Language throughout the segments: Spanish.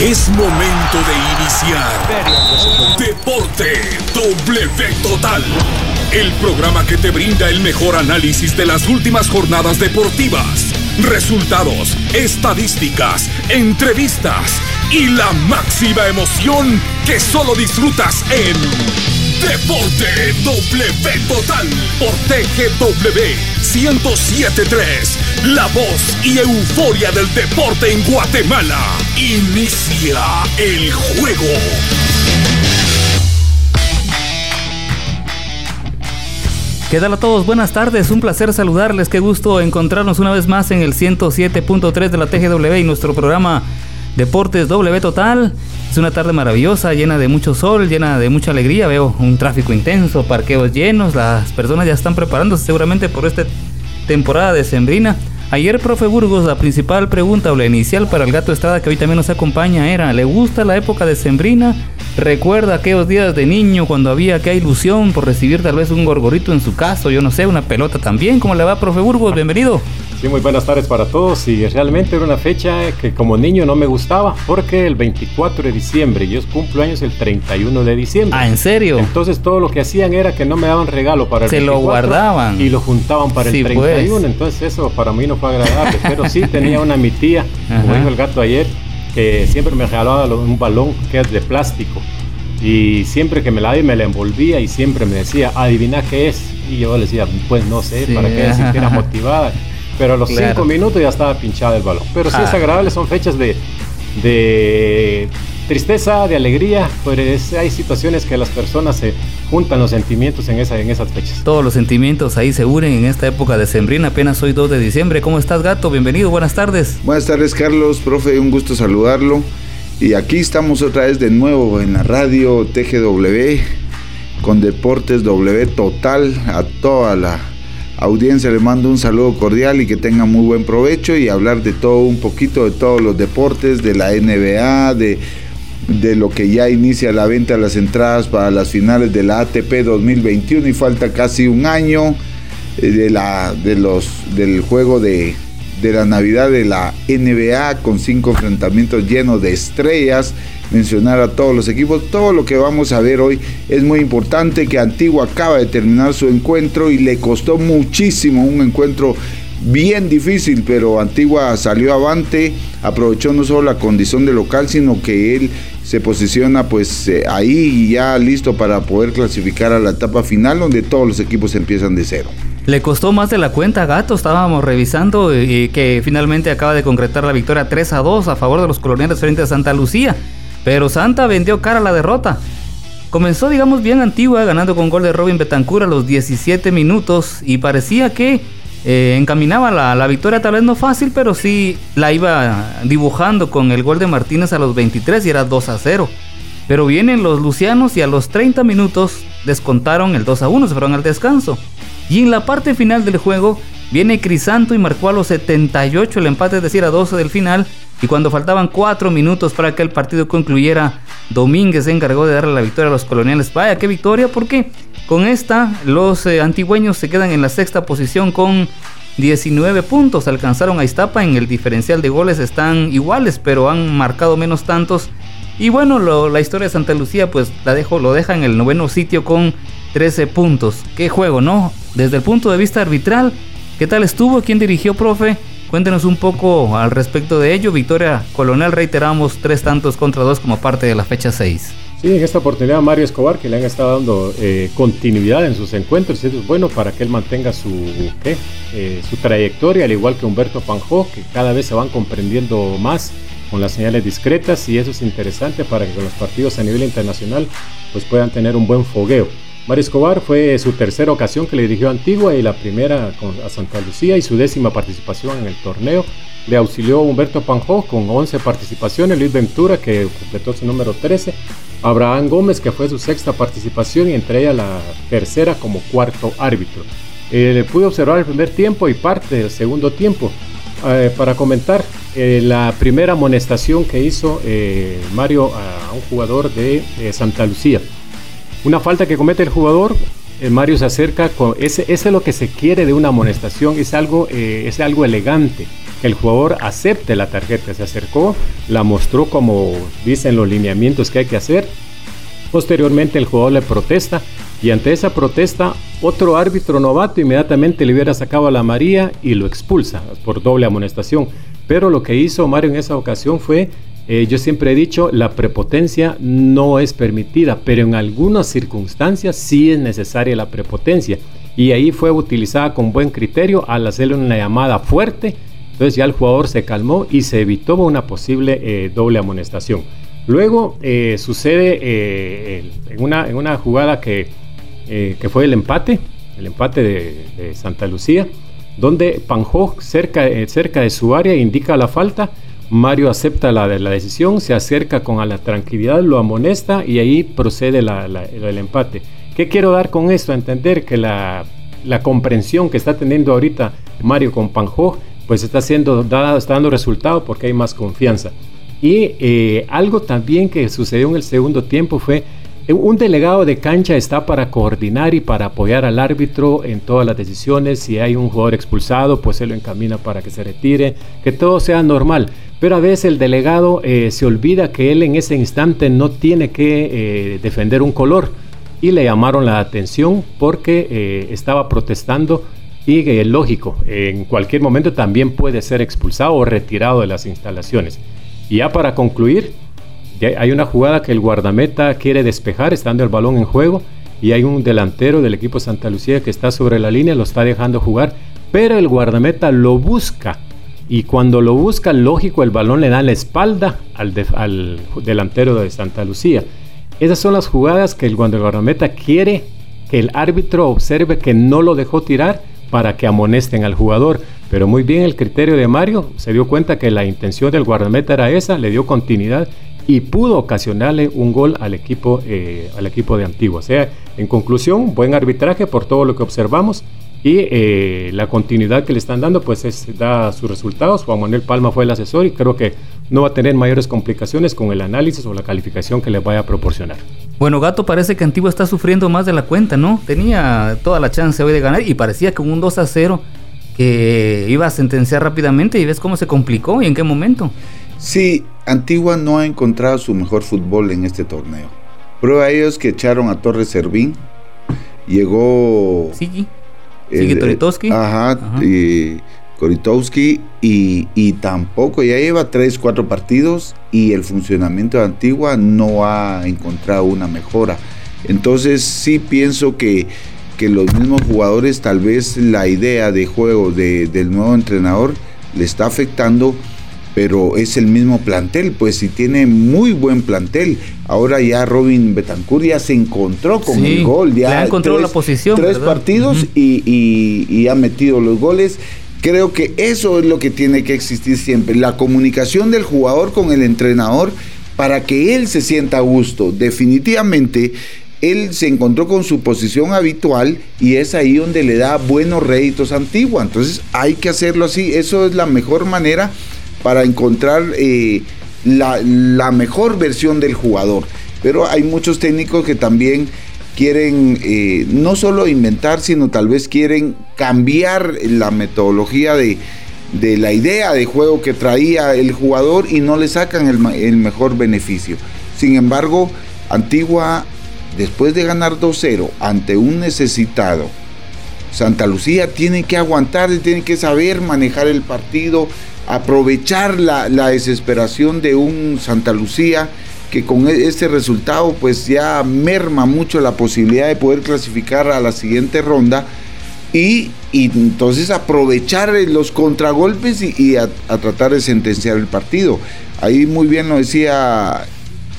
Es momento de iniciar Deporte W Total. El programa que te brinda el mejor análisis de las últimas jornadas deportivas, resultados, estadísticas, entrevistas y la máxima emoción que solo disfrutas en Deporte W Total por TGW 1073. La voz y euforia del deporte en Guatemala. Inicia el juego. ¿Qué tal a todos? Buenas tardes, un placer saludarles, qué gusto encontrarnos una vez más en el 107.3 de la TGW y nuestro programa Deportes W Total. Es una tarde maravillosa, llena de mucho sol, llena de mucha alegría. Veo un tráfico intenso, parqueos llenos. Las personas ya están preparándose seguramente por esta temporada de Sembrina. Ayer, profe Burgos, la principal pregunta o la inicial para el gato Estrada que hoy también nos acompaña era, ¿le gusta la época de Sembrina? ¿Recuerda aquellos días de niño cuando había aquella ilusión por recibir tal vez un gorgorito en su caso, yo no sé, una pelota también? ¿Cómo le va, profe Burgos? Bienvenido. Sí, muy buenas tardes para todos y realmente era una fecha que como niño no me gustaba porque el 24 de diciembre, yo cumplo años el 31 de diciembre. Ah, ¿en serio? Entonces todo lo que hacían era que no me daban regalo para el Se lo guardaban. Y lo juntaban para el 31, pues. entonces eso para mí no fue agradable, pero sí tenía una mi tía, como dijo el gato ayer, que siempre me regalaba un balón que es de plástico y siempre que me la di me la envolvía y siempre me decía, adivina qué es. Y yo le decía, pues no sé, para que ella sintiera motivada. Pero a los cinco minutos ya estaba pinchada el balón. Pero sí es ah. agradable, son fechas de, de tristeza, de alegría, pues hay situaciones que las personas se juntan los sentimientos en, esa, en esas fechas. Todos los sentimientos ahí se unen en esta época de Sembrina, apenas hoy 2 de diciembre. ¿Cómo estás, gato? Bienvenido, buenas tardes. Buenas tardes, Carlos, profe, un gusto saludarlo. Y aquí estamos otra vez de nuevo en la radio TGW con Deportes W Total a toda la audiencia le mando un saludo cordial y que tenga muy buen provecho y hablar de todo un poquito de todos los deportes, de la NBA, de, de lo que ya inicia la venta de las entradas para las finales de la ATP 2021 y falta casi un año eh, de la, de los, del juego de, de la Navidad de la NBA con cinco enfrentamientos llenos de estrellas mencionar a todos los equipos. Todo lo que vamos a ver hoy es muy importante, que Antigua acaba de terminar su encuentro y le costó muchísimo un encuentro bien difícil, pero Antigua salió avante, aprovechó no solo la condición de local, sino que él se posiciona pues eh, ahí ya listo para poder clasificar a la etapa final donde todos los equipos empiezan de cero. Le costó más de la cuenta, Gato. Estábamos revisando y que finalmente acaba de concretar la victoria 3 a 2 a favor de los coloniales frente a Santa Lucía. Pero Santa vendió cara a la derrota. Comenzó, digamos, bien antigua, ganando con gol de Robin Betancur a los 17 minutos y parecía que eh, encaminaba la, la, victoria, tal vez no fácil, pero sí la iba dibujando con el gol de Martínez a los 23 y era 2 a 0. Pero vienen los lucianos y a los 30 minutos descontaron el 2 a 1, se fueron al descanso. Y en la parte final del juego viene Crisanto y marcó a los 78 el empate, es decir, a 12 del final y cuando faltaban cuatro minutos para que el partido concluyera, Domínguez se encargó de darle la victoria a los coloniales. Vaya, qué victoria, porque con esta los eh, antigüeños se quedan en la sexta posición con 19 puntos. Alcanzaron a Iztapa en el diferencial de goles, están iguales, pero han marcado menos tantos. Y bueno, la historia de Santa Lucía, pues la dejo, lo deja en el noveno sitio con 13 puntos. Qué juego, ¿no? Desde el punto de vista arbitral, ¿qué tal estuvo? ¿Quién dirigió, profe? Cuéntenos un poco al respecto de ello. Victoria Colonel, reiteramos tres tantos contra dos como parte de la fecha 6. Sí, en esta oportunidad Mario Escobar, que le han estado dando eh, continuidad en sus encuentros, y eso es bueno para que él mantenga su, eh, su trayectoria, al igual que Humberto Panjó, que cada vez se van comprendiendo más con las señales discretas, y eso es interesante para que los partidos a nivel internacional pues puedan tener un buen fogueo. Mario Escobar fue su tercera ocasión que le dirigió a Antigua y la primera a Santa Lucía y su décima participación en el torneo. Le auxilió Humberto Panjó con 11 participaciones, Luis Ventura que completó su número 13, Abraham Gómez que fue su sexta participación y entre ella la tercera como cuarto árbitro. Eh, le pude observar el primer tiempo y parte del segundo tiempo. Eh, para comentar eh, la primera amonestación que hizo Mario a un jugador de Santa Lucía. Una falta que comete el jugador, eh, Mario se acerca con ese, ese es lo que se quiere de una amonestación, es algo, eh, es algo elegante. el jugador acepte la tarjeta. Se acercó, la mostró como dicen los lineamientos que hay que hacer. Posteriormente el jugador le protesta y ante esa protesta otro árbitro novato inmediatamente le hubiera sacado a la María y lo expulsa por doble amonestación. Pero lo que hizo Mario en esa ocasión fue, eh, yo siempre he dicho, la prepotencia no es permitida, pero en algunas circunstancias sí es necesaria la prepotencia. Y ahí fue utilizada con buen criterio al hacerle una llamada fuerte. Entonces ya el jugador se calmó y se evitó una posible eh, doble amonestación. Luego eh, sucede en, una, en una jugada que, que fue el empate, el empate de, Santa Lucía donde Panjó, cerca, cerca de su área, indica la falta. Mario acepta la, la decisión, se acerca con a la tranquilidad, lo amonesta y ahí procede el empate. ¿Qué quiero dar con esto? entender que la, comprensión que está teniendo ahorita Mario con Panjó, pues está, siendo dada, está dando resultado porque hay más confianza. Y eh, algo también que sucedió en el segundo tiempo fue eh, un delegado de cancha está para coordinar y para apoyar al árbitro en todas las decisiones. Si hay un jugador expulsado, pues él lo encamina para que se retire, que todo sea normal. Pero a veces el delegado eh, se olvida que él en ese instante no tiene que eh, defender un color y le llamaron la atención porque estaba protestando y es lógico, en cualquier momento también puede ser expulsado o retirado de las instalaciones. Y ya para concluir, hay una jugada que el guardameta quiere despejar, estando el balón en juego, y hay un delantero del equipo Santa Lucía que está sobre la línea, lo está dejando jugar, pero el guardameta lo busca. Y cuando lo busca, lógico, el balón le da la espalda al, delantero de Santa Lucía. Esas son las jugadas que el, guardameta quiere que el árbitro observe que no lo dejó tirar para que amonesten al jugador. Pero muy bien el criterio de Mario, se dio cuenta que la intención del guardameta era esa, le dio continuidad y pudo ocasionarle un gol al equipo, eh, al equipo de Antigua. O sea, en conclusión, buen arbitraje por todo lo que observamos y eh, la continuidad que le están dando pues es, da sus resultados. Juan Manuel Palma fue el asesor y creo que no va a tener mayores complicaciones con el análisis o la calificación que le vaya a proporcionar. Bueno, Gato parece que Antigua está sufriendo más de la cuenta, ¿no? Tenía toda la chance hoy de ganar y parecía que un 2 a 0 que iba a sentenciar rápidamente y ves cómo se complicó y en qué momento. Sí, Antigua no ha encontrado su mejor fútbol en este torneo. Prueba ellos que echaron a Torres Servín. Llegó. Sigui. Sigui Toritowski. Ajá, Y Koritowski. Y, tampoco, ya lleva 3, 4 partidos. Y el funcionamiento de Antigua no ha encontrado una mejora. Entonces, sí pienso que, que los mismos jugadores, tal vez la idea de juego del nuevo entrenador le está afectando pero es el mismo plantel, pues si tiene muy buen plantel. Ahora ya Robin Betancourt ya se encontró con el gol, ya encontró la posición. Tres partidos y, ha metido los goles. Creo que eso es lo que tiene que existir siempre, la comunicación del jugador con el entrenador para que él se sienta a gusto. Definitivamente él se encontró con su posición habitual y es ahí donde le da buenos réditos Antigua. Entonces hay que hacerlo así, eso es la mejor manera para encontrar eh, la, mejor versión del jugador. Pero hay muchos técnicos que también quieren eh, no solo inventar, sino tal vez quieren cambiar la metodología de, la idea de juego que traía el jugador y no le sacan el, el mejor beneficio. Sin embargo, Antigua, después de ganar 2-0 ante un necesitado, Santa Lucía tiene que aguantar, tiene que saber manejar el partido, aprovechar la, desesperación de un Santa Lucía que con e, este resultado pues ya merma mucho la posibilidad de poder clasificar a la siguiente ronda y, entonces aprovechar los contragolpes y, a, tratar de sentenciar el partido. Ahí muy bien lo decía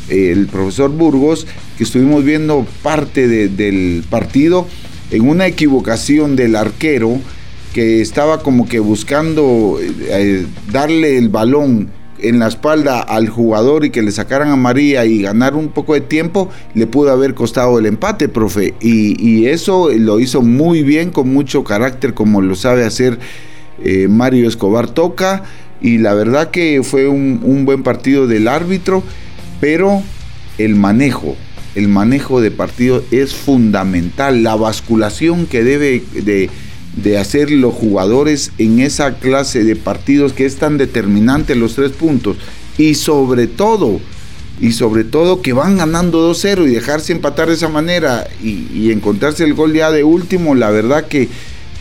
eh, el profesor Burgos, que estuvimos viendo parte del partido en una equivocación del arquero que estaba como que buscando eh, darle el balón en la espalda al jugador y que le sacaran a María y ganar un poco de tiempo, le pudo haber costado el empate, profe. Y, eso lo hizo muy bien, con mucho carácter, como lo sabe hacer eh, Mario Escobar Toca. Y la verdad que fue un, buen partido del árbitro, pero el manejo, el manejo de partido es fundamental. La basculación que debe de de hacer los jugadores en esa clase de partidos que es tan determinante los tres puntos y sobre todo y sobre todo que van ganando 2-0 y dejarse empatar de esa manera y, encontrarse el gol ya de último, la verdad que,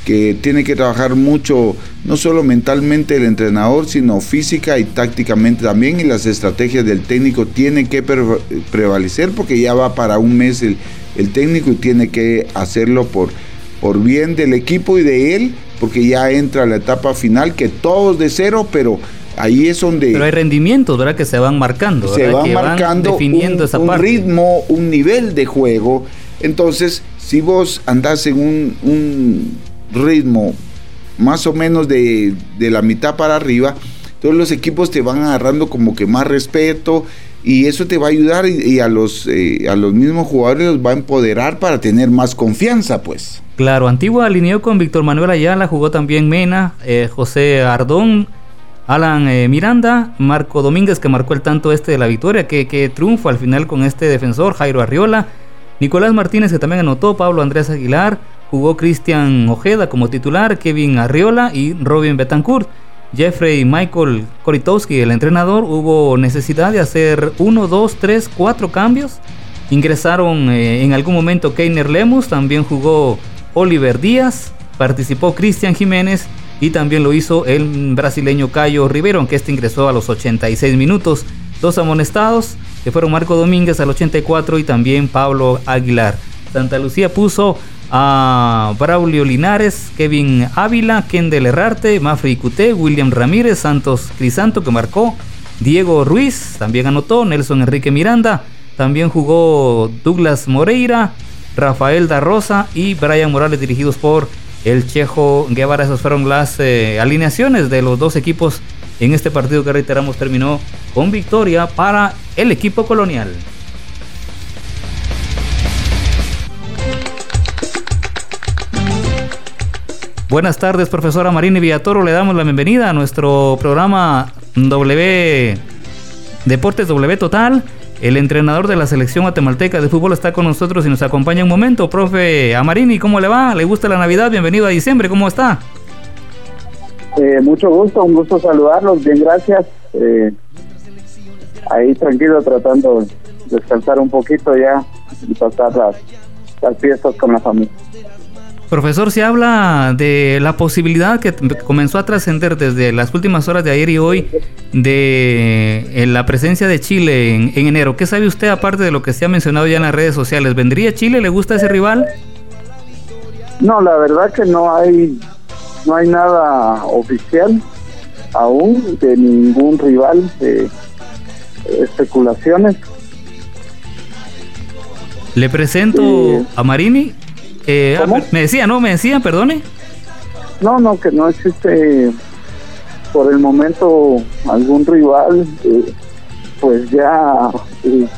que tiene que trabajar mucho, no solo mentalmente el entrenador, sino física y tácticamente también, y las estrategias del técnico tienen que prevalecer porque ya va para un mes el, el técnico y tiene que hacerlo por, por bien del equipo y de él, porque ya entra la etapa final, que todos de cero, pero ahí es donde... Pero hay rendimientos, ¿verdad? Que se van marcando. Se van marcando definiendo un, esa un ritmo, un nivel de juego. Entonces, si vos andás en un, ritmo más o menos de, la mitad para arriba, todos los equipos te van agarrando como que más respeto y eso te va a ayudar y, a, los, eh, a los mismos jugadores los va a empoderar para tener más confianza, pues. Claro, Antigua alineó con Víctor Manuel Ayala, jugó también Mena, eh, José Ardón, Alan eh, Miranda, Marco Domínguez que marcó el tanto este de la victoria, que, que triunfo al final con este defensor, Jairo Arriola, Nicolás Martínez que también anotó, Pablo Andrés Aguilar, jugó Cristian Ojeda como titular, Kevin Arriola y Robin Betancourt. Jeffrey Michael Koritowski, el entrenador, hubo necesidad de hacer uno, dos, tres, cuatro cambios. Ingresaron eh, en algún momento Keiner Lemus, también jugó Oliver Díaz, participó Cristian Jiménez y también lo hizo el brasileño Cayo Rivero, que este ingresó a los 86 minutos. Dos amonestados, que fueron Marco Domínguez al 84 y también Pablo Aguilar. Santa Lucía puso a Braulio Linares, Kevin Ávila, Kendel Herrarte, Mafri Cuté, William Ramírez, Santos Crisanto que marcó, Diego Ruiz también anotó, Nelson Enrique Miranda, también jugó Douglas Moreira, Rafael da Rosa y Brian Morales dirigidos por el Chejo Guevara. Esas fueron las eh, alineaciones de los dos equipos en este partido que reiteramos terminó con victoria para el equipo colonial. Buenas tardes, profesora Marina Villatoro. Le damos la bienvenida a nuestro programa W Deportes W Total. El entrenador de la selección guatemalteca de fútbol está con nosotros y nos acompaña un momento. Profe Amarini, ¿cómo le va? ¿Le gusta la Navidad? Bienvenido a diciembre, ¿cómo está? Eh, mucho gusto, un gusto saludarlos, bien, gracias. Eh, ahí tranquilo, tratando de descansar un poquito ya y pasar las fiestas con la familia. Profesor, se habla de la posibilidad que comenzó a trascender desde las últimas horas de ayer y hoy de eh, la presencia de Chile en, enero. ¿Qué sabe usted aparte de lo que se ha mencionado ya en las redes sociales? ¿Vendría Chile? ¿Le gusta ese rival? No, la verdad que no hay no hay nada oficial aún de ningún rival de especulaciones. Le presento eh, a Marini eh, ah, me decía, no, me decía, perdone. No, no, que no existe por el momento algún rival, eh, pues ya, eh,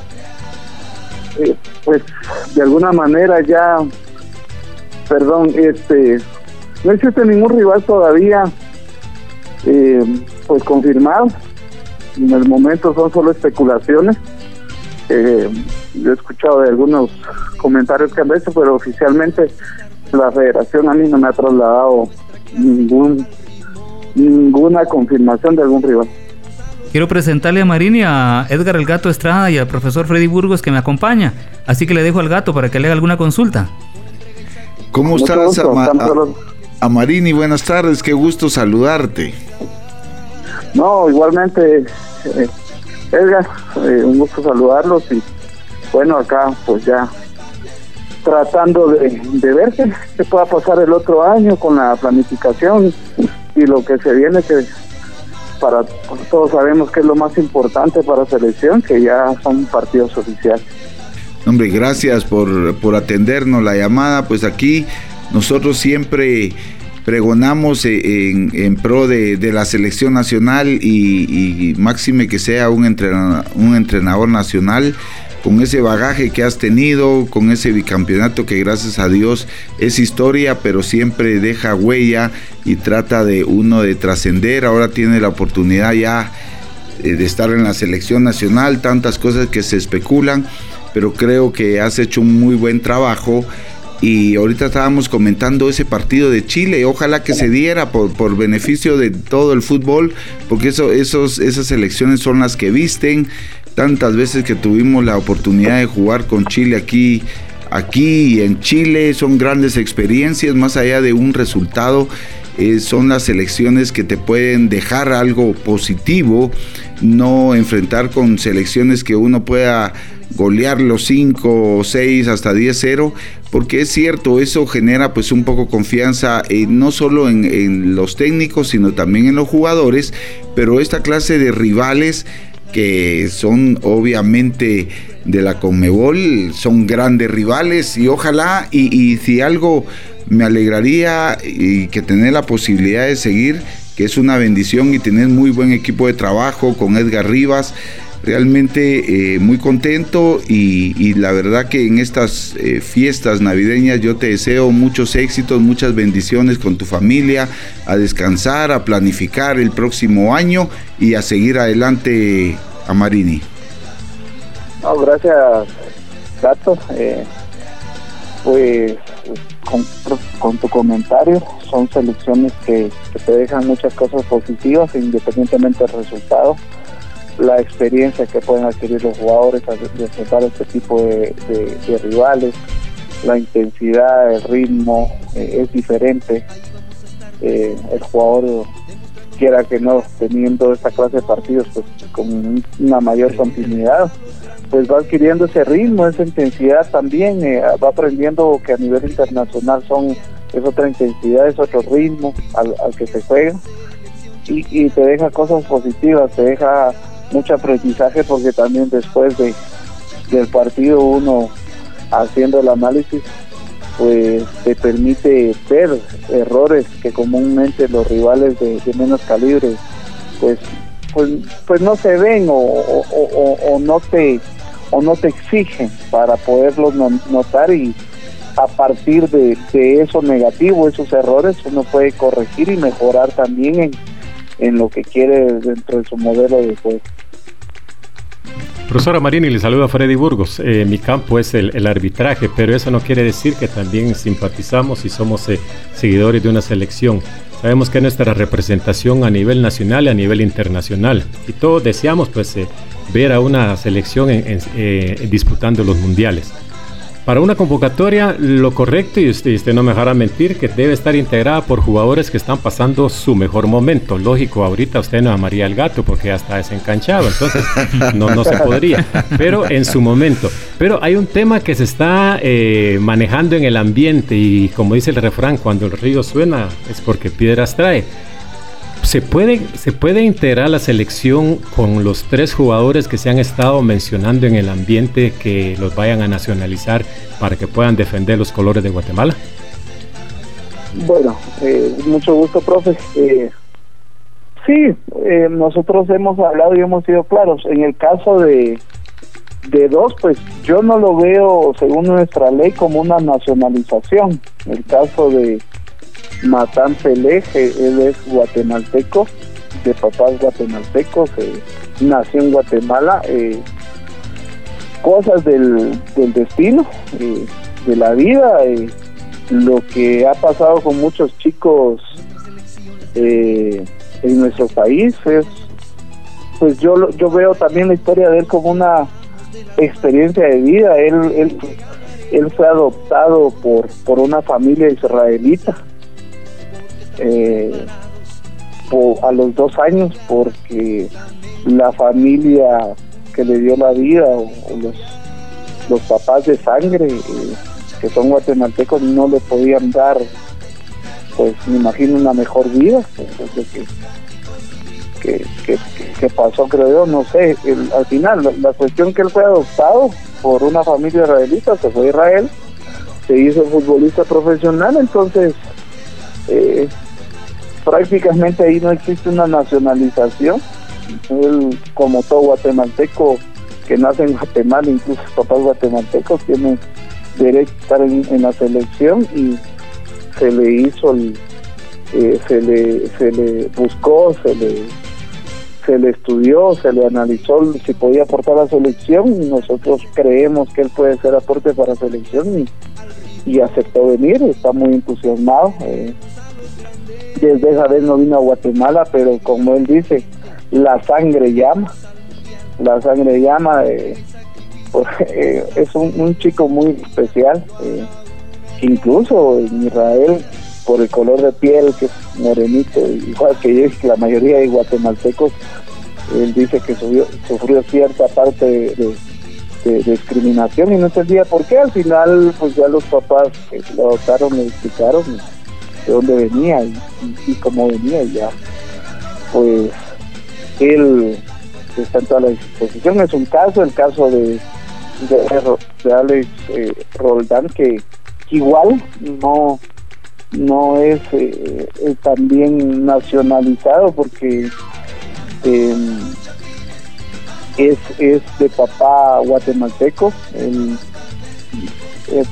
pues de alguna manera ya, perdón, este, no existe ningún rival todavía, pues confirmado. En el momento son solo especulaciones. Eh, yo he escuchado de algunos comentarios que han hecho, pero oficialmente la federación a mí no me ha trasladado ningún ninguna confirmación de algún rival. Quiero presentarle a Marini, a Edgar el Gato Estrada y al profesor Freddy Burgos que me acompaña. Así que le dejo al gato para que le haga alguna consulta. ¿Cómo estás, a, Marini? Buenas tardes, qué gusto saludarte. No, igualmente, eh, Edgar, eh, un gusto saludarlos y bueno, acá pues ya tratando de, de ver qué, pueda pasar el otro año con la planificación y lo que se viene que para todos sabemos que es lo más importante para selección que ya son partidos oficiales. Hombre, gracias por, por atendernos la llamada. Pues aquí nosotros siempre pregonamos en, en pro de, la selección nacional y, y máxime que sea un entrenador, un entrenador nacional con ese bagaje que has tenido, con ese bicampeonato que gracias a Dios es historia, pero siempre deja huella y trata de uno de trascender. Ahora tiene la oportunidad ya eh, de estar en la selección nacional, tantas cosas que se especulan, pero creo que has hecho un muy buen trabajo y ahorita estábamos comentando ese partido de Chile, ojalá que se diera por, beneficio de todo el fútbol, porque eso, esos, esas elecciones son las que visten, tantas veces que tuvimos la oportunidad de jugar con Chile aquí aquí en Chile son grandes experiencias. Más allá de un resultado eh, son las elecciones que te pueden dejar algo positivo. No enfrentar con selecciones que uno pueda golear los 5 o 6 hasta 10-0, porque es cierto, eso genera pues un poco confianza eh, no solo en, los técnicos, sino también en los jugadores, pero esta clase de rivales que son obviamente de la Conmebol, son grandes rivales y ojalá, y, y si algo me alegraría y que tener la posibilidad de seguir, que es una bendición y tener muy buen equipo de trabajo con Edgar Rivas, realmente eh, muy contento y, la verdad que en estas eh, fiestas navideñas yo te deseo muchos éxitos, muchas bendiciones con tu familia, a descansar, a planificar el próximo año y a seguir adelante a Marini. No, gracias, Gato. Eh, pues con, tu comentario, son selecciones que te dejan muchas cosas positivas independientemente del resultado la experiencia que pueden adquirir los jugadores al enfrentar este tipo de, rivales, la intensidad, el ritmo eh, es diferente. Eh, el jugador quiera que no, teniendo esta clase de partidos pues con una mayor continuidad, pues va adquiriendo ese ritmo, esa intensidad también, eh, va aprendiendo que a nivel internacional son es otra intensidad, es otro ritmo al, que se juega y, y te deja cosas positivas, te deja mucho aprendizaje porque también después de del partido uno haciendo el análisis pues te permite ver errores que comúnmente los rivales de, menos calibre pues pues pues no se ven o, o, no te o no te exigen para poderlos notar y a partir de, de, eso negativo, esos errores, uno puede corregir y mejorar también en, en lo que quiere dentro de su modelo de juego. Profesora Marini, le saluda Freddy Burgos. Eh, mi campo es el, arbitraje, pero eso no quiere decir que también simpatizamos y somos eh, seguidores de una selección. Sabemos que nuestra representación a nivel nacional y a nivel internacional. Y todos deseamos pues eh, ver a una selección disputando los mundiales. Para una convocatoria, lo correcto, y usted, no me dejará mentir, que debe estar integrada por jugadores que están pasando su mejor momento. Lógico, ahorita usted no amaría el gato porque ya está desencanchado, entonces no, no se podría. Pero en su momento. Pero hay un tema que se está eh, manejando en el ambiente y como dice el refrán, cuando el río suena es porque piedras trae. ¿Se puede, ¿Se puede integrar la selección con los tres jugadores que se han estado mencionando en el ambiente que los vayan a nacionalizar para que puedan defender los colores de Guatemala? Bueno, eh, mucho gusto, profe. Eh, sí, eh, nosotros hemos hablado y hemos sido claros. En el caso de, de dos, pues yo no lo veo, según nuestra ley, como una nacionalización. En el caso de Matán Peleje, él es guatemalteco, de papás guatemaltecos, nació en Guatemala. Eh, cosas del, destino, eh, de la vida, eh, lo que ha pasado con muchos chicos en nuestro país es, pues yo, yo veo también la historia de él como una experiencia de vida. Él, él, él fue adoptado por, por una familia israelita eh, a los dos años porque la familia que le dio la vida o, los, los papás de sangre eh, que son guatemaltecos no le podían dar pues me imagino una mejor vida que, que, pasó creo yo no sé al final la, cuestión que él fue adoptado por una familia israelita se fue a Israel se hizo futbolista profesional entonces eh, prácticamente ahí no existe una nacionalización. Él, como todo guatemalteco que nace en Guatemala, incluso papás guatemaltecos, tienen derecho a estar en, la selección y se le hizo, eh, se, le, se le buscó, se le, se le estudió, se le analizó si podía aportar a la selección y nosotros creemos que él puede ser aporte para selección y y aceptó venir, está muy entusiasmado. Eh, desde esa vez no vino a Guatemala, pero como él dice, la sangre llama, la sangre llama, eh, pues, eh, es un, chico muy especial, incluso en Israel, por el color de piel, que es morenito, igual que la mayoría de guatemaltecos, él dice que sufrió cierta parte de discriminación y no entendía por qué. Al final, pues ya los papás lo adoptaron, le explicaron de dónde venía y, cómo venía y ya. Pues él está en toda la disposición. Es un caso, el caso de, de, Alex eh, Roldán, que igual no no es eh, también nacionalizado porque eh, es, es de papá guatemalteco. Él,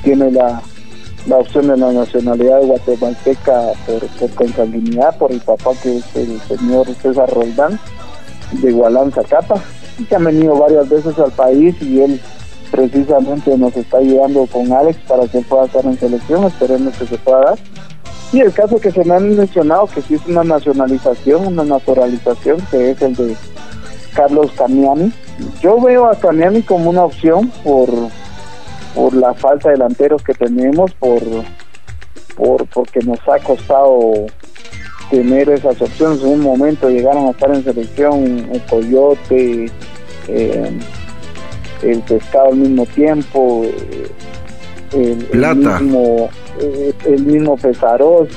tiene la, la, opción de la nacionalidad guatemalteca por, por consanguinidad, por el papá que es el señor César Roldán, de Gualán Zacapa, y que han venido varias veces al país y él precisamente nos está ayudando con Alex para que pueda estar en selección, esperemos que se pueda dar. Y el caso que se me han mencionado, que sí es una nacionalización, una naturalización, que es el de Carlos Camiani. Yo veo a Camiani como una opción por, por la falta de delanteros que tenemos, por, por porque nos ha costado tener esas opciones. En un momento llegaron a estar en selección el Coyote, eh, el Pescado al mismo tiempo, eh, el, Plata. el mismo, eh, el mismo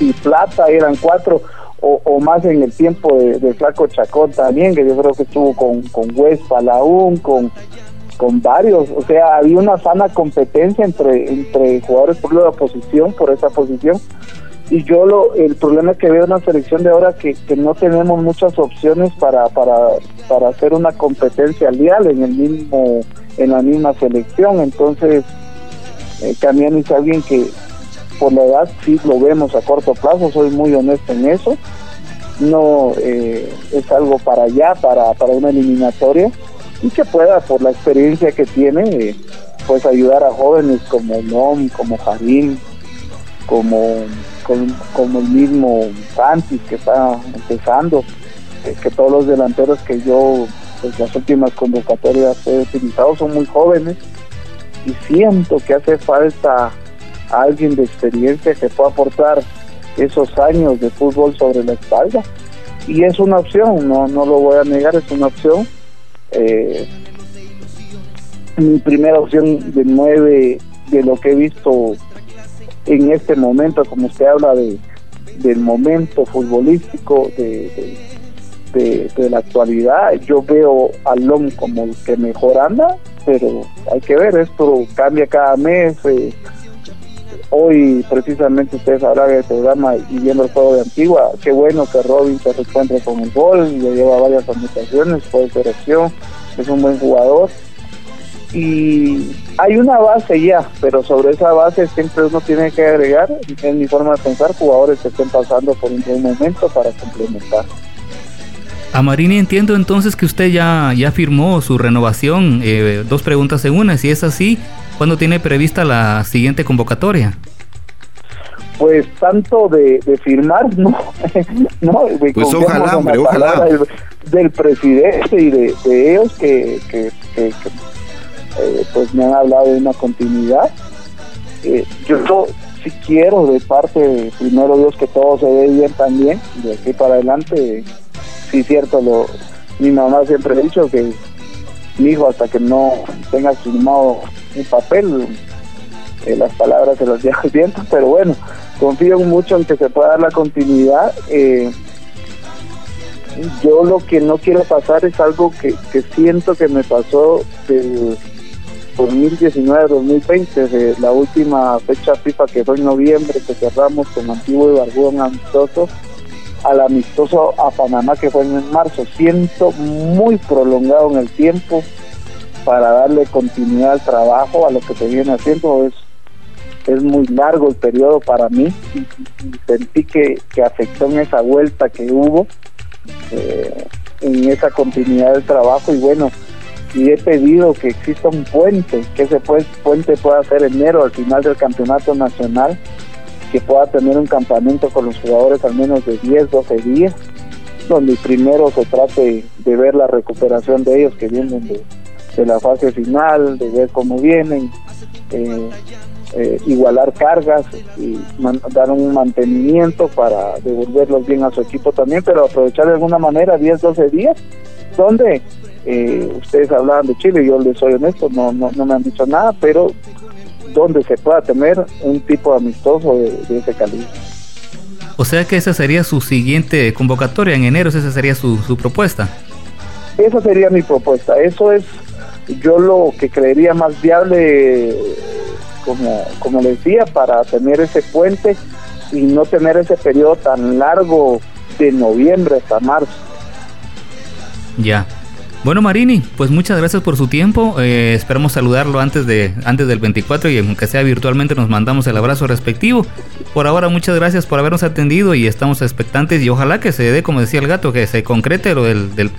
y Plata, eran cuatro o, más en el tiempo de, Flaco Chacón también, que yo creo que estuvo con, con Huespa, Laún, con, con varios, o sea, había una sana competencia entre, entre jugadores por la posición, por esa posición, y yo lo, el problema que veo en la selección de ahora que, que no tenemos muchas opciones para, para, para hacer una competencia leal en el mismo, en la misma selección, entonces eh, también es alguien que, por la edad sí lo vemos a corto plazo, soy muy honesto en eso. No eh, es algo para allá, para, para una eliminatoria, y que pueda, por la experiencia que tiene, eh, pues ayudar a jóvenes como Nom, como Jarín, como, como, el mismo Santis que está empezando, eh, que todos los delanteros que yo, pues las últimas convocatorias he utilizado son muy jóvenes y siento que hace falta alguien de experiencia que pueda aportar esos años de fútbol sobre la espalda. Y es una opción, no, no lo voy a negar, es una opción. Eh, mi primera opción de nueve, de lo que he visto en este momento, como usted habla de del momento futbolístico, de, de, la actualidad, yo veo a como el que mejor anda, pero hay que ver, esto cambia cada mes. Eh, Hoy precisamente ustedes hablan del programa y viendo el juego de Antigua, qué bueno que Robin se reencuentre con el gol, le lleva varias anotaciones, puede ser opción, es un buen jugador. Y hay una base ya, pero sobre esa base siempre uno tiene que agregar, en mi forma de pensar, jugadores que estén pasando por un buen momento para complementar. A Marini entiendo entonces que usted ya, ya firmó su renovación. Eh, dos preguntas en una. Si es así, ¿Cuándo tiene prevista la siguiente convocatoria? Pues tanto de, firmar, no. no pues ojalá, hombre, ojalá. Del, presidente y de, ellos que, que, eh, pues me han hablado de una continuidad. Eh, yo si quiero de parte de primero Dios que todo se ve bien también, de aquí para adelante, sí cierto, lo, mi mamá siempre ha dicho que mi hijo hasta que no tenga firmado un papel, eh, las palabras se las lleva el viento, pero bueno, confío mucho en que se pueda dar la continuidad. Eh, yo lo que no quiero pasar es algo que, siento que me pasó del 2019-2020, de la última fecha FIFA que fue en noviembre, que cerramos con Antiguo y Barbón amistoso, al amistoso a Panamá que fue en marzo. Siento muy prolongado en el tiempo, para darle continuidad al trabajo, a lo que se viene haciendo. Es, es muy largo el periodo para mí sentí que, afectó en esa vuelta que hubo, eh, en esa continuidad del trabajo y bueno, y he pedido que exista un puente, que ese puente pueda ser enero al final del campeonato nacional, que pueda tener un campamento con los jugadores al menos de 10, 12 días, donde primero se trate de ver la recuperación de ellos que vienen de, la fase final, de ver cómo vienen, eh, eh, igualar cargas y dar un mantenimiento para devolverlos bien a su equipo también, pero aprovechar de alguna manera 10, 12 días, donde eh, ustedes hablaban de Chile, yo les soy honesto, no, no, no me han dicho nada, pero donde se pueda tener un tipo amistoso de, ese calibre. O sea que esa sería su siguiente convocatoria en enero, esa sería su, su propuesta. Esa sería mi propuesta, eso es yo lo que creería más viable como, como le decía, para tener ese puente y no tener ese periodo tan largo de noviembre hasta marzo. Ya. Bueno, Marini, pues muchas gracias por su tiempo. Eh, esperamos saludarlo antes, de, antes del 24 y aunque sea virtualmente nos mandamos el abrazo respectivo. Por ahora, muchas gracias por habernos atendido y estamos expectantes y ojalá que se dé, como decía el gato, que se concrete lo del, del,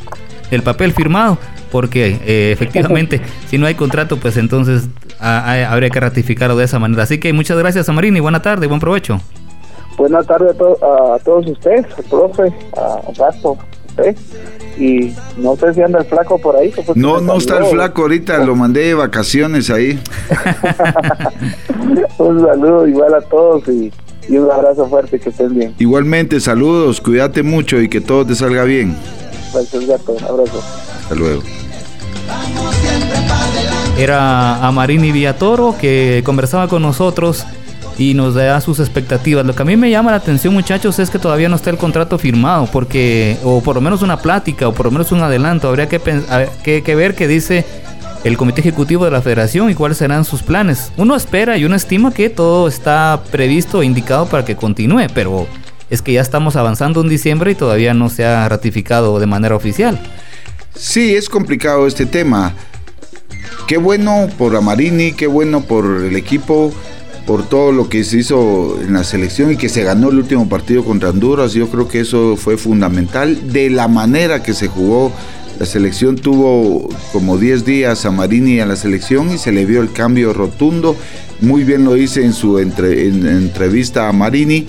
del papel firmado porque eh, efectivamente si no hay contrato pues entonces habría que ratificarlo de esa manera. Así que muchas gracias a Marini, buena tarde, buen provecho. Buenas tardes a, todos ustedes, al profe, a Gato, y no sé si anda el flaco por ahí. no, no está el flaco ahorita, lo mandé de vacaciones ahí. un saludo igual a todos y, y, un abrazo fuerte, que estén bien. Igualmente, saludos, cuídate mucho y que todo te salga bien. Gracias, Gato, un abrazo. Hasta luego. Era Amarini Villatoro que conversaba con nosotros y nos da sus expectativas. Lo que a mí me llama la atención, muchachos, es que todavía no está el contrato firmado, porque, o por lo menos una plática, o por lo menos un adelanto. Habría que, que, que ver qué dice el comité ejecutivo de la federación y cuáles serán sus planes. Uno espera y uno estima que todo está previsto e indicado para que continúe, pero es que ya estamos avanzando en diciembre y todavía no se ha ratificado de manera oficial. Sí, es complicado este tema. Qué bueno por Amarini, qué bueno por el equipo, por todo lo que se hizo en la selección y que se ganó el último partido contra Honduras. Yo creo que eso fue fundamental. De la manera que se jugó, la selección tuvo como 10 días a Marini a la selección y se le vio el cambio rotundo. Muy bien lo hice en su entrevista a Marini,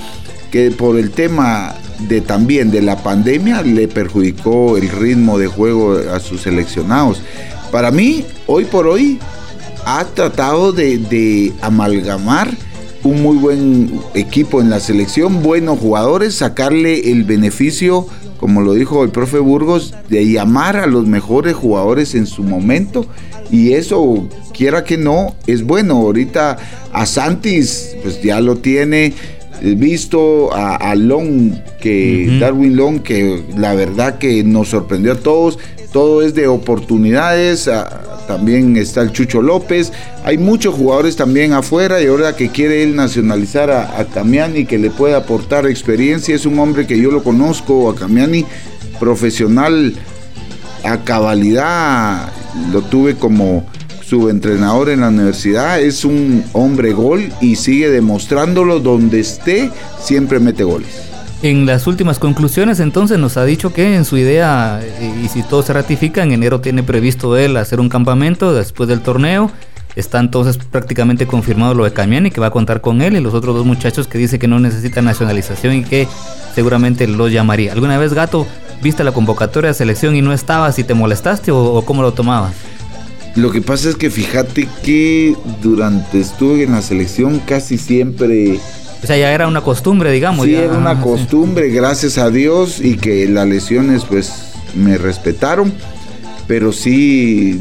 que por el tema de también de la pandemia le perjudicó el ritmo de juego a sus seleccionados. Para mí, hoy por hoy, ha tratado de, amalgamar un muy buen equipo en la selección, buenos jugadores, sacarle el beneficio, como lo dijo el profe Burgos, de llamar a los mejores jugadores en su momento. Y eso, quiera que no, es bueno. Ahorita a Santis, pues ya lo tiene visto a, Long, que Darwin Long, que la verdad que nos sorprendió a todos. Todo es de oportunidades. también está el Chucho López. Hay muchos jugadores también afuera y ahora que quiere él nacionalizar a, a Camiani, que le puede aportar experiencia. Es un hombre que yo lo conozco, a Camiani, profesional a cabalidad. Lo tuve como subentrenador en la universidad, es un hombre gol y sigue demostrándolo donde esté, siempre mete goles. En las últimas conclusiones entonces nos ha dicho que en su idea, y si todo se ratifica, en enero tiene previsto él hacer un campamento después del torneo. Está entonces prácticamente confirmado lo de Camiani, que va a contar con él, y los otros dos muchachos que dice que no necesita nacionalización y que seguramente lo llamaría. ¿Alguna vez, Gato, viste la convocatoria de selección y no estabas y te molestaste o cómo lo tomabas? Lo que pasa es que fíjate que durante estuve en la selección casi siempre... O sea, ya era una costumbre, digamos. Sí, era una costumbre, gracias a Dios, y que las lesiones pues me respetaron, pero sí...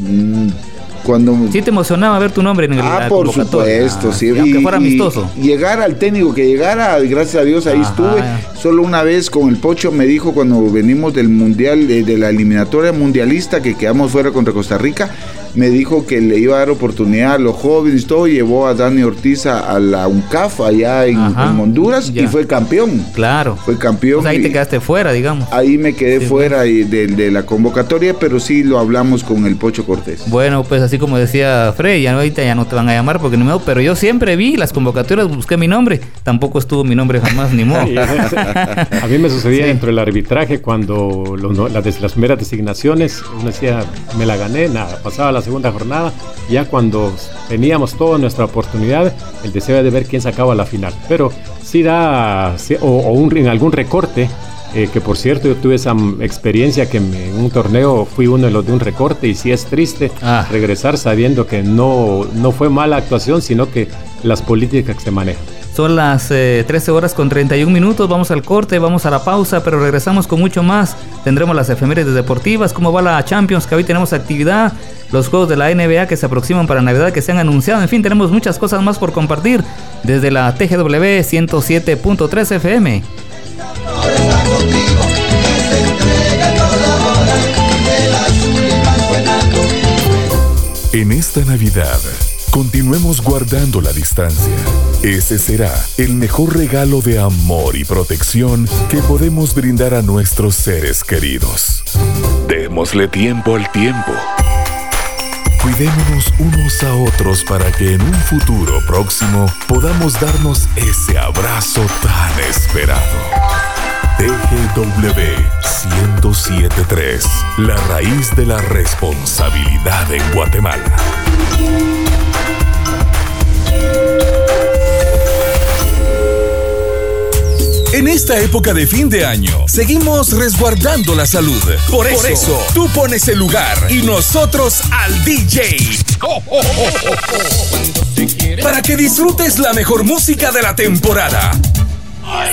Cuando... Sí te emocionaba ver tu nombre en el Ah, por supuesto, sí. aunque fuera amistoso. llegar al técnico, que llegara, gracias a Dios ahí estuve. Solo una vez con el Pocho me dijo cuando venimos del Mundial, de, de la eliminatoria mundialista, que quedamos fuera contra Costa Rica, me dijo que le iba a dar oportunidad a los jóvenes y todo, llevó a Dani Ortiz a, la UNCAF allá en, Honduras y fue campeón. Claro. Fue campeón. Pues ahí te quedaste fuera, digamos. Ahí me quedé fuera de, la convocatoria, pero sí lo hablamos con el Pocho Cortés. Bueno, pues así como decía Frey, ya ahorita ya no te van a llamar porque no me pero yo siempre vi las convocatorias, busqué mi nombre, tampoco estuvo mi nombre jamás, ni modo. a mí me sucedía dentro del arbitraje cuando las, las primeras designaciones, uno decía, me la gané, nada, pasaba la segunda jornada, ya cuando teníamos toda nuestra oportunidad, el deseo de ver quién sacaba la final. Pero sí da, o, un, en algún recorte, eh, que por cierto yo tuve esa experiencia que en un torneo fui uno de los de un recorte y sí es triste ah. regresar sabiendo que no, no fue mala actuación, sino que las políticas que se manejan. Son las 13 eh, horas con 31 minutos, vamos al corte, vamos a la pausa, pero regresamos con mucho más. Tendremos las efemérides deportivas, cómo va la Champions, que hoy tenemos actividad, los juegos de la NBA que se aproximan para Navidad, que se han anunciado, en fin, tenemos muchas cosas más por compartir desde la TGW 107.3 FM. En esta Navidad Continuemos guardando la distancia. Ese será el mejor regalo de amor y protección que podemos brindar a nuestros seres queridos. Démosle tiempo al tiempo. Cuidémonos unos a otros para que en un futuro próximo podamos darnos ese abrazo tan esperado. TGW 1073, la raíz de la responsabilidad en Guatemala. En esta época de fin de año, seguimos resguardando la salud. Por eso, tú pones el lugar y nosotros al DJ. Para que disfrutes la mejor música de la temporada.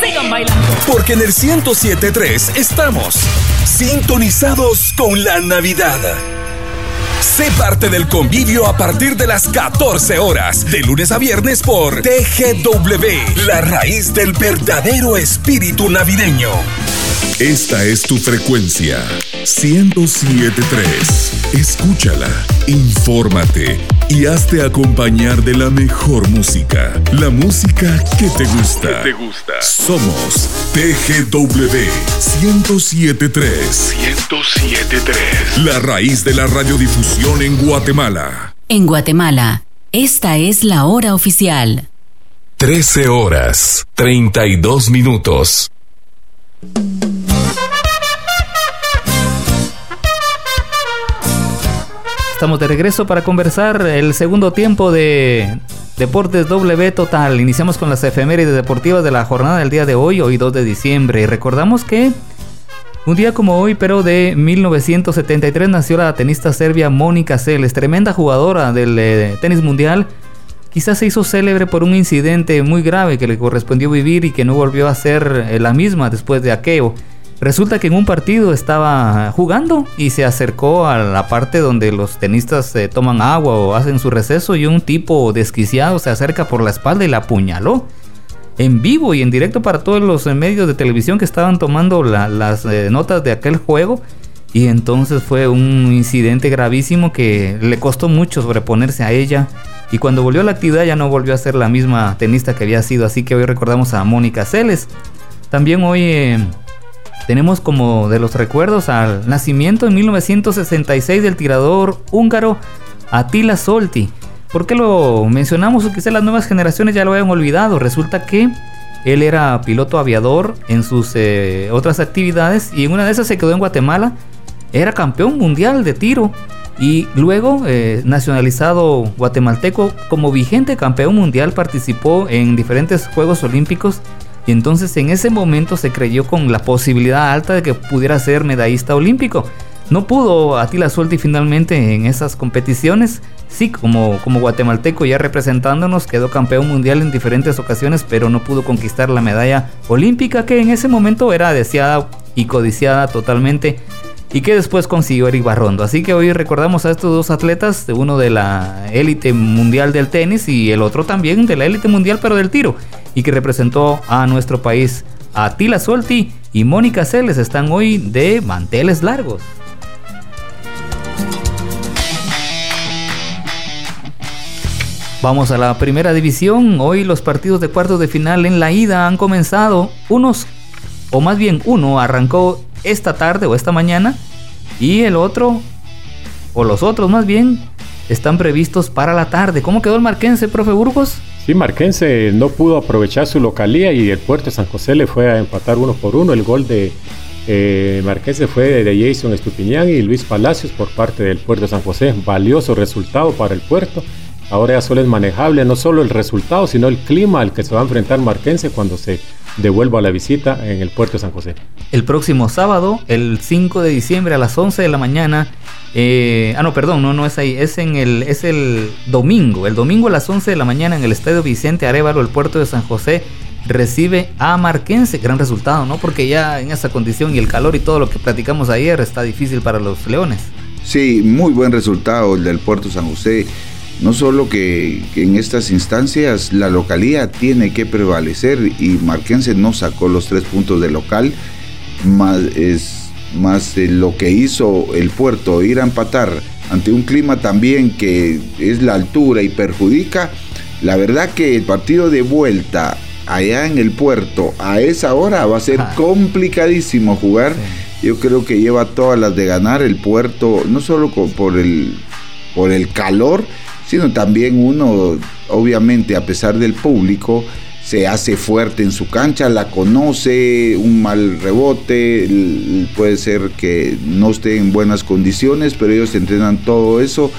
Sigan bailando. Porque en el 1073 estamos sintonizados con la Navidad. Sé parte del convivio a partir de las 14 horas, de lunes a viernes por TGW, la raíz del verdadero espíritu navideño. Esta es tu frecuencia, 1073. Escúchala, infórmate y hazte acompañar de la mejor música. La música que te gusta. te gusta. Somos TGW 1073. 1073. La raíz de la radiodifusión en Guatemala. En Guatemala, esta es la hora oficial. 13 horas, 32 minutos. Estamos de regreso para conversar el segundo tiempo de Deportes W Total. Iniciamos con las efemérides deportivas de la jornada del día de hoy, hoy 2 de diciembre. Y recordamos que un día como hoy, pero de 1973, nació la tenista serbia Mónica Seles, tremenda jugadora del eh, tenis mundial. Quizás se hizo célebre por un incidente muy grave que le correspondió vivir y que no volvió a ser eh, la misma después de aquello. Resulta que en un partido estaba jugando y se acercó a la parte donde los tenistas eh, toman agua o hacen su receso y un tipo desquiciado se acerca por la espalda y la apuñaló. En vivo y en directo para todos los eh, medios de televisión que estaban tomando las eh, notas de aquel juego. Y entonces fue un incidente gravísimo que le costó mucho sobreponerse a ella. Y cuando volvió a la actividad ya no volvió a ser la misma tenista que había sido. Así que hoy recordamos a Mónica Celes. También hoy tenemos como de los recuerdos al nacimiento en 1966 del tirador húngaro Attila Solti. ¿Por qué lo mencionamos? O quizá las nuevas generaciones ya lo hayan olvidado. Resulta que él era piloto aviador en sus eh, otras actividades y en una de esas se quedó en Guatemala. Era campeón mundial de tiro y luego eh, nacionalizado guatemalteco como vigente campeón mundial participó en diferentes Juegos Olímpicos y entonces en ese momento se creyó con la posibilidad alta de que pudiera ser medallista olímpico. No pudo Atila Suelti finalmente en esas competiciones. Sí, como, como guatemalteco ya representándonos, quedó campeón mundial en diferentes ocasiones, pero no pudo conquistar la medalla olímpica que en ese momento era deseada y codiciada totalmente y que después consiguió Eric Barrondo. Así que hoy recordamos a estos dos atletas, uno de la élite mundial del tenis y el otro también de la élite mundial pero del tiro, y que representó a nuestro país. Atila Solti y Mónica Celes están hoy de manteles largos. Vamos a la primera división. Hoy los partidos de cuartos de final en la ida han comenzado. Unos, o más bien uno, arrancó esta tarde o esta mañana. Y el otro, o los otros más bien, están previstos para la tarde. ¿Cómo quedó el Marquense, profe Burgos? Sí, Marquense no pudo aprovechar su localía y el Puerto San José le fue a empatar uno por uno. El gol de eh, Marquense fue de Jason Estupiñán y Luis Palacios por parte del Puerto San José. Valioso resultado para el Puerto Ahora ya solo es manejable no solo el resultado, sino el clima al que se va a enfrentar Marquense cuando se devuelva la visita en el puerto de San José. El próximo sábado, el 5 de diciembre a las 11 de la mañana, eh, ah no, perdón, no, no es ahí, es en el, es el domingo, el domingo a las 11 de la mañana en el Estadio Vicente Arevalo, el puerto de San José, recibe a Marquense, gran resultado, ¿no? Porque ya en esa condición y el calor y todo lo que platicamos ayer está difícil para los Leones. Sí, muy buen resultado el del puerto San José no solo que, en estas instancias la localía tiene que prevalecer y Marquense no sacó los tres puntos de local, más, es, más lo que hizo el puerto ir a empatar ante un clima también que es la altura y perjudica, la verdad que el partido de vuelta allá en el puerto a esa hora va a ser complicadísimo jugar. Yo creo que lleva todas las de ganar el puerto, no solo por el, por el calor, sino también uno, obviamente, a pesar del público, se hace fuerte en su cancha, la conoce, un mal rebote, puede ser que no esté en buenas condiciones, pero ellos entrenan todo eso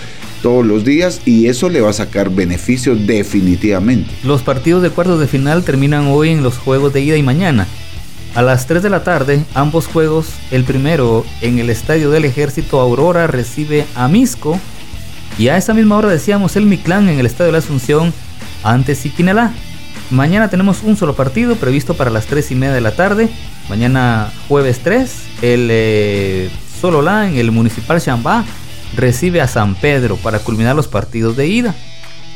todos los días y eso le va a sacar beneficio definitivamente. Los partidos de cuartos de final terminan hoy en los juegos de ida y mañana. A las 3 de la tarde, ambos juegos, el primero en el Estadio del Ejército Aurora recibe a Misco y a esa misma hora decíamos el Miclán en el Estadio de la Asunción ante Siquinalá. Mañana tenemos un solo partido previsto para las 3 y media de la tarde. Mañana jueves 3, el eh, Sololá en el Municipal Chambá recibe a San Pedro para culminar los partidos de ida.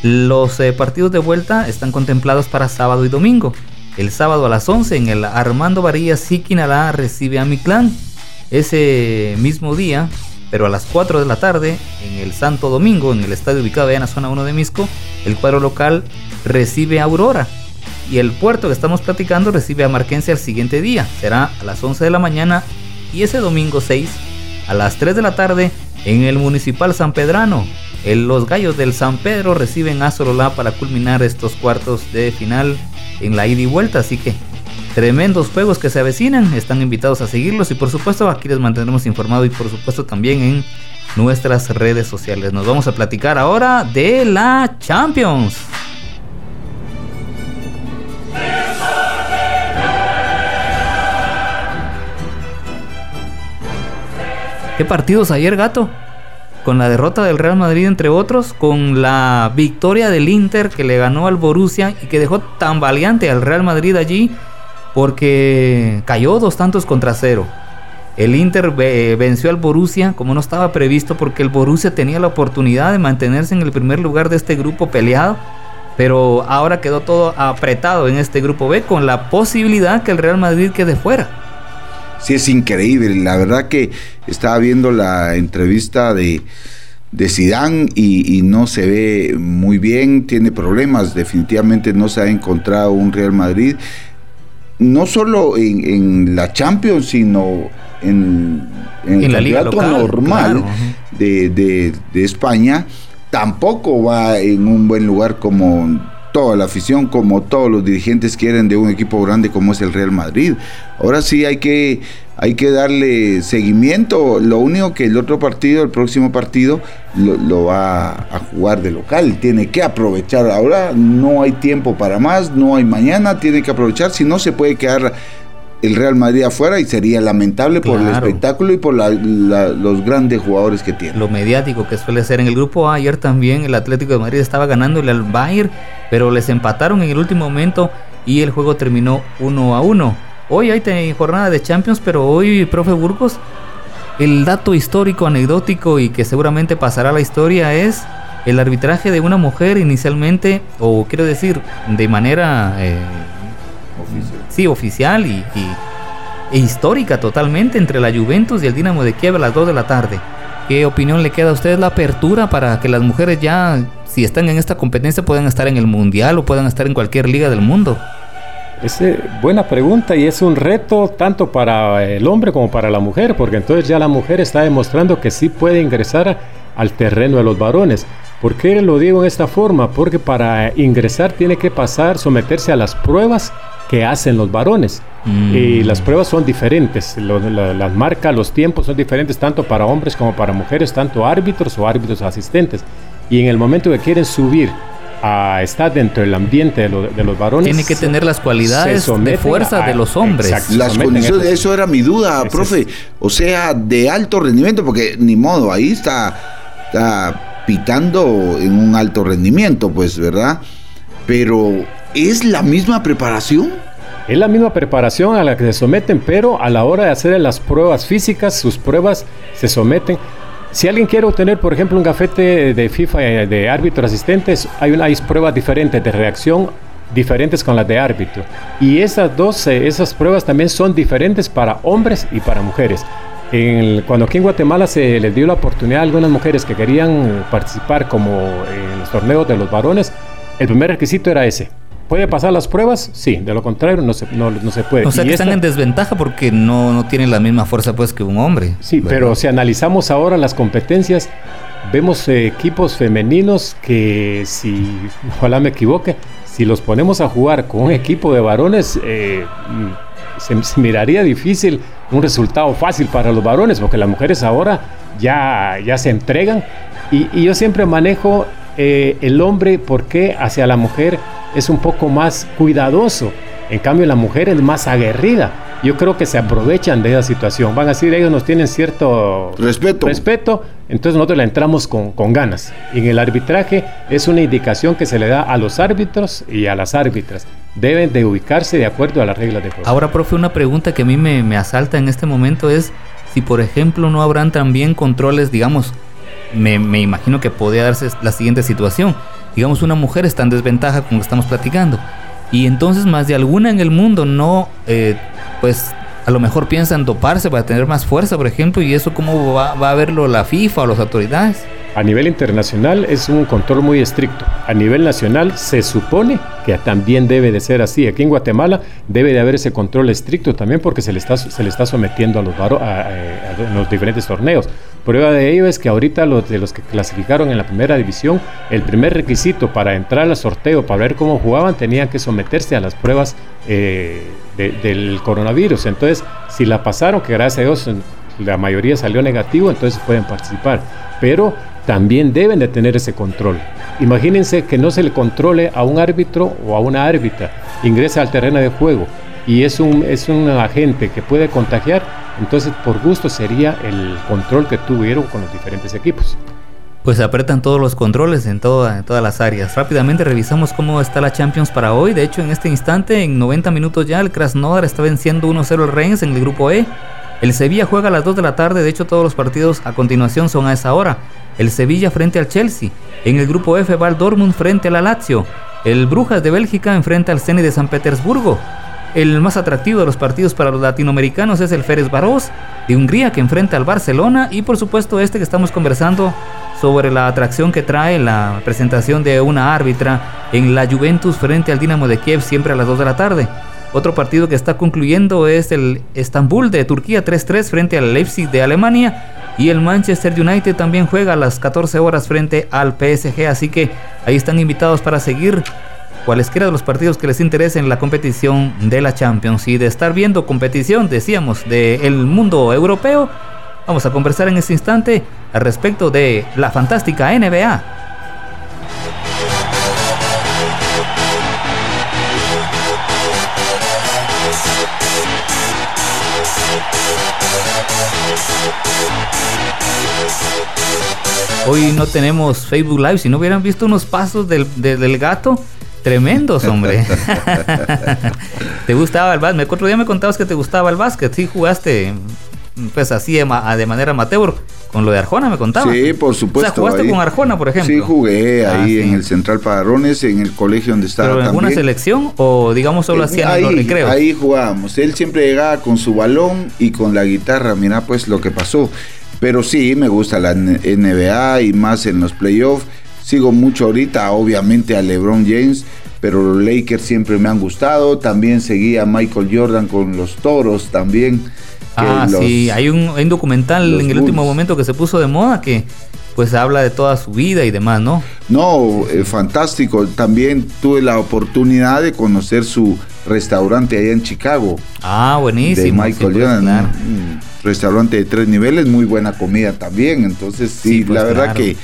Los eh, partidos de vuelta están contemplados para sábado y domingo. El sábado a las 11 en el Armando Varillas Siquinalá recibe a Miclán. Ese mismo día pero a las 4 de la tarde, en el Santo Domingo, en el estadio ubicado en la zona 1 de Misco, el cuadro local recibe a Aurora. Y el puerto que estamos platicando recibe a Marquense al siguiente día. Será a las 11 de la mañana y ese domingo 6 a las 3 de la tarde en el Municipal San Pedrano. los Gallos del San Pedro reciben a Sololá para culminar estos cuartos de final en la ida y vuelta. Así que tremendos juegos que se avecinan. Están invitados a seguirlos y por supuesto aquí les mantendremos informados y por supuesto también en nuestras redes sociales. Nos vamos a platicar ahora de la Champions. ¿Qué partidos ayer, gato? Con la derrota del Real Madrid, entre otros, con la victoria del Inter que le ganó al Borussia y que dejó tan valiente al Real Madrid allí porque cayó dos tantos contra cero. El Inter eh, venció al Borussia como no estaba previsto porque el Borussia tenía la oportunidad de mantenerse en el primer lugar de este grupo peleado, pero ahora quedó todo apretado en este grupo B con la posibilidad que el Real Madrid quede fuera. Sí, es increíble. La verdad que estaba viendo la entrevista de, de y, y, no se ve muy bien, tiene problemas, definitivamente no se ha encontrado un Real Madrid no solo en, la Champions, sino en, el campeonato normal de, España, tampoco va en un buen lugar como toda la afición, como todos los dirigentes quieren de un equipo grande como es el Real Madrid. Ahora sí hay que, hay que darle seguimiento. Lo único que el otro partido, el próximo partido, lo, va a jugar de local. Tiene que aprovechar. Ahora no hay tiempo para más, no hay mañana, tiene que aprovechar. Si no, se puede quedar el Real Madrid afuera y sería lamentable por el espectáculo y por los grandes jugadores que tiene. Lo mediático que suele ser. En el grupo A, ayer también el Atlético de Madrid estaba ganándole al Bayern, pero les empataron en el último momento y el juego terminó 1 a 1. Hoy hay jornada de Champions, pero hoy, profe Burgos, el dato histórico, anecdótico y que seguramente pasará a la historia es el arbitraje de una mujer inicialmente, o quiero decir, de manera... Eh, Sí, oficial y, e histórica totalmente entre la Juventus y el Dinamo de Kiev a las 2 de la tarde. ¿Qué opinión le queda a usted la apertura para que las mujeres ya, si están en esta competencia, puedan estar en el mundial o puedan estar en cualquier liga del mundo? Es eh, buena pregunta y es un reto tanto para el hombre como para la mujer, porque entonces ya la mujer está demostrando que sí puede ingresar al terreno de los varones. ¿Por qué lo digo en esta forma? Porque para ingresar tiene que pasar, someterse a las pruebas que hacen los varones. Mm. Y las pruebas son diferentes, las marcas, los tiempos son diferentes tanto para hombres como para mujeres, tanto árbitros o árbitros asistentes. Y en el momento que quieren subir a estar dentro del ambiente de, los varones. Tiene que tener las cualidades de fuerza de los hombres. las condiciones, eso era mi duda, profe. O sea, de alto rendimiento, porque ni modo, ahí está, está pitando en un alto rendimiento, pues, ¿verdad? Pero, ¿es la misma preparación? Es la misma preparación a la que se someten, pero a la hora de hacer las pruebas físicas, sus pruebas se someten si alguien quiere obtener, por ejemplo, un gafete de FIFA eh, de árbitro asistentes, hay, una, hay pruebas diferentes de reacción diferentes con las de árbitro. Y esas dos, eh, esas pruebas también son diferentes para hombres y para mujeres. cuando aquí en Guatemala se les dio la oportunidad a algunas mujeres que querían participar como en los torneos de los varones, el primer requisito era ese, ¿Puede pasar las pruebas? Sí, de lo contrario no se, no, se puede. O sea que están en desventaja porque no, no, tienen la misma fuerza pues que un hombre. Sí, pero si analizamos ahora las competencias, vemos eh, equipos femeninos que si, ojalá me equivoque, si los ponemos a jugar con un equipo de varones, eh, se, miraría difícil un resultado fácil para los varones, porque las mujeres ahora ya, ya se entregan. Y, yo siempre manejo eh, el hombre, ¿por qué hacia la mujer? Es un poco más cuidadoso. En cambio, la mujer es más aguerrida. Yo creo que se aprovechan de esa situación. Van a decir, ellos nos tienen cierto respeto. respeto entonces nosotros la entramos con, con, ganas. en el arbitraje es una indicación que se le da a los árbitros y a las árbitras. Deben de ubicarse de acuerdo a las reglas de juego. Ahora, profe, una pregunta que a mí me, me asalta en este momento es si, por ejemplo, no habrán también controles, digamos, me, me imagino que podría darse la siguiente situación digamos una mujer está en desventaja como estamos platicando y entonces más de alguna en el mundo no eh, pues a lo mejor piensan doparse para tener más fuerza por ejemplo y eso cómo va, va a verlo la FIFA o las autoridades a nivel internacional es un control muy estricto. A nivel nacional se supone que también debe de ser así. Aquí en Guatemala debe de haber ese control estricto también porque se le está, se le está sometiendo a los, a, los diferentes torneos. Prueba de ello es que ahorita los de los que clasificaron en la primera división, el primer requisito para entrar al sorteo, para ver cómo jugaban, tenían que someterse a las pruebas eh, del coronavirus. Entonces, si la pasaron, que gracias a Dios la mayoría salió negativo, entonces pueden participar. Pero también deben de tener ese control. Imagínense que no se le controle a un árbitro o a una árbitra, ingresa al terreno de juego y es un, es un agente que puede contagiar, entonces por gusto sería el control que tuvieron con los diferentes equipos. Pues apretan todos los controles en, en todas las áreas. Rápidamente revisamos cómo está la Champions para hoy. De hecho, en este instante, en 90 minutos ya, el Krasnodar está venciendo 1-0 el Reims en el grupo E. El Sevilla juega a las 2 de la tarde, de hecho todos los partidos a continuación son a esa hora el Sevilla frente al Chelsea. En el grupo F va el Dortmund frente a la Lazio. El Brujas de Bélgica enfrenta al Zenit de San Petersburgo. El más atractivo de los partidos para los latinoamericanos es el Férez Barós de Hungría que enfrenta al Barcelona y por supuesto este que estamos conversando sobre la atracción que trae la presentación de una árbitra en la Juventus frente al Dinamo de Kiev siempre a las 2 de la tarde. Otro partido que está concluyendo es el Estambul de Turquía 3-3 frente al Leipzig de Alemania y el Manchester United también juega a las 14 horas frente al PSG, así que ahí están invitados para seguir cualesquiera de los partidos que les interesen la competición de la Champions. Y de estar viendo competición, decíamos, del mundo europeo, vamos a conversar en este instante al respecto de la fantástica NBA. Hoy no tenemos Facebook Live. Si no hubieran visto unos pasos del, del gato, tremendos, hombre. ¿Te gustaba el básquet? El otro día me contabas que te gustaba el básquet. Sí, jugaste pues así de, manera amateur. Con lo de Arjona me contabas. Sí, por supuesto. O sea, jugaste con Arjona, por ejemplo. Sí, jugué ah, ahí en el Central Padrones, en el colegio donde estaba ¿Pero en alguna selección o digamos solo hacían ahí, los recreos? Ahí jugábamos. Él siempre llegaba con su balón y con la guitarra. Mira pues lo que pasó. Pero sí, me gusta la NBA y más en los playoffs. Sigo mucho ahorita, obviamente, a LeBron James, pero los Lakers siempre me han gustado. También seguí a Michael Jordan con los toros también. Ah, sí, hay un, documental en el último momento que se puso de moda que pues habla de toda su vida y demás, ¿no? No, eh, fantástico. También tuve la oportunidad de conocer su restaurante allá en Chicago. Ah, buenísimo. De Michael Jordan. restaurante de tres niveles, muy buena comida también. Entonces, sí, pues, la verdad que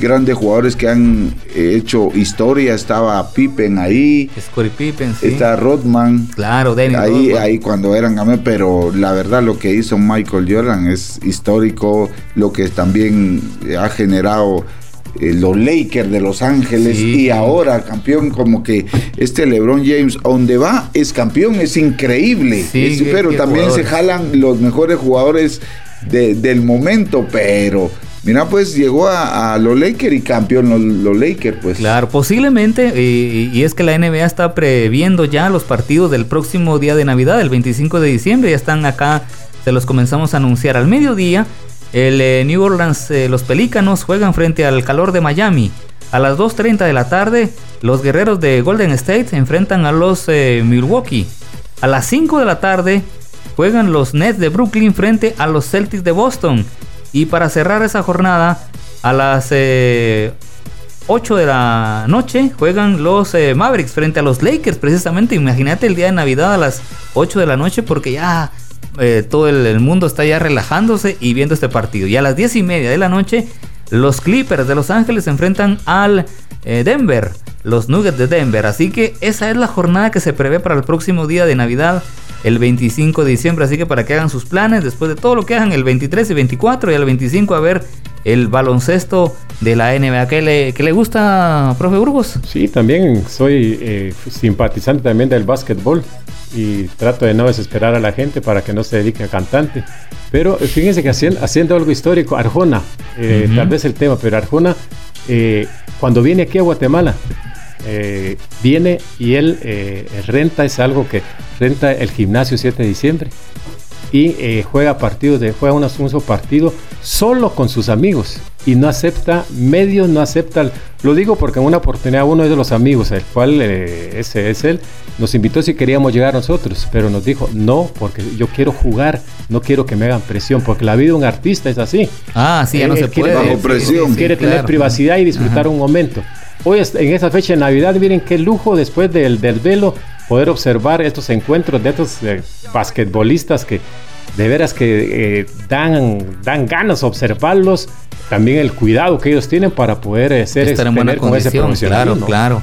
grandes jugadores que han eh, hecho historia. Estaba Pippen ahí. Scottie Pippen, sí. Está Rodman. Claro, Dennis ahí, ahí cuando eran pero la verdad lo que hizo Michael Jordan es histórico. Lo que también ha generado eh, los Lakers de Los Ángeles y ahora campeón como que este LeBron James donde va es campeón es increíble pero también se jalan los mejores jugadores del momento pero Mira, pues llegó a, los Lakers y campeón los, Lakers, pues. Claro, posiblemente, y, es que la NBA está previendo ya los partidos del próximo día de Navidad, el 25 de diciembre, ya están acá, se los comenzamos a anunciar al mediodía. El eh, New Orleans, eh, los Pelícanos juegan frente al calor de Miami. A las 2.30 de la tarde, los guerreros de Golden State enfrentan a los eh, Milwaukee. A las 5 de la tarde, juegan los Nets de Brooklyn frente a los Celtics de Boston. Y para cerrar esa jornada, a las 8 eh, de la noche juegan los eh, Mavericks frente a los Lakers, precisamente. Imagínate el día de Navidad a las 8 de la noche, porque ya eh, todo el, mundo está ya relajándose y viendo este partido. Y a las 10 y media de la noche, los Clippers de Los Ángeles se enfrentan al Denver, los Nuggets de Denver. Así que esa es la jornada que se prevé para el próximo día de Navidad el 25 de diciembre. Así que para que hagan sus planes, después de todo lo que hagan el 23 y 24 y el 25 a ver el baloncesto de la NBA. ¿Qué le, le gusta, profe Burgos? Sí, también soy eh, simpatizante también del básquetbol y trato de no desesperar a la gente para que no se dedique a cantante. Pero eh, fíjense que haciendo, haciendo algo histórico, Arjona, eh, tal vez el tema, pero Arjona, cuando viene aquí a Guatemala, eh, viene y él eh, renta, es algo que renta el gimnasio 7 de diciembre y eh, juega partidos de juega un asunto partido solo con sus amigos y no acepta medios, no acepta. Lo digo porque en una oportunidad uno de los amigos, el cual ese es él, nos invitó si queríamos llegar nosotros, pero nos dijo no porque yo quiero jugar, no quiero que me hagan presión, porque la vida de un artista es así. Ah, sí, ya no se puede. Bajo presión. Quiere tener privacidad y disfrutar un momento. Hoy en esta fecha de Navidad, miren qué lujo después del, del velo poder observar estos encuentros de estos eh, basquetbolistas que de veras que eh, dan, dan ganas observarlos, también el cuidado que ellos tienen para poder eh, ser Estar en buena condición, claro, claro.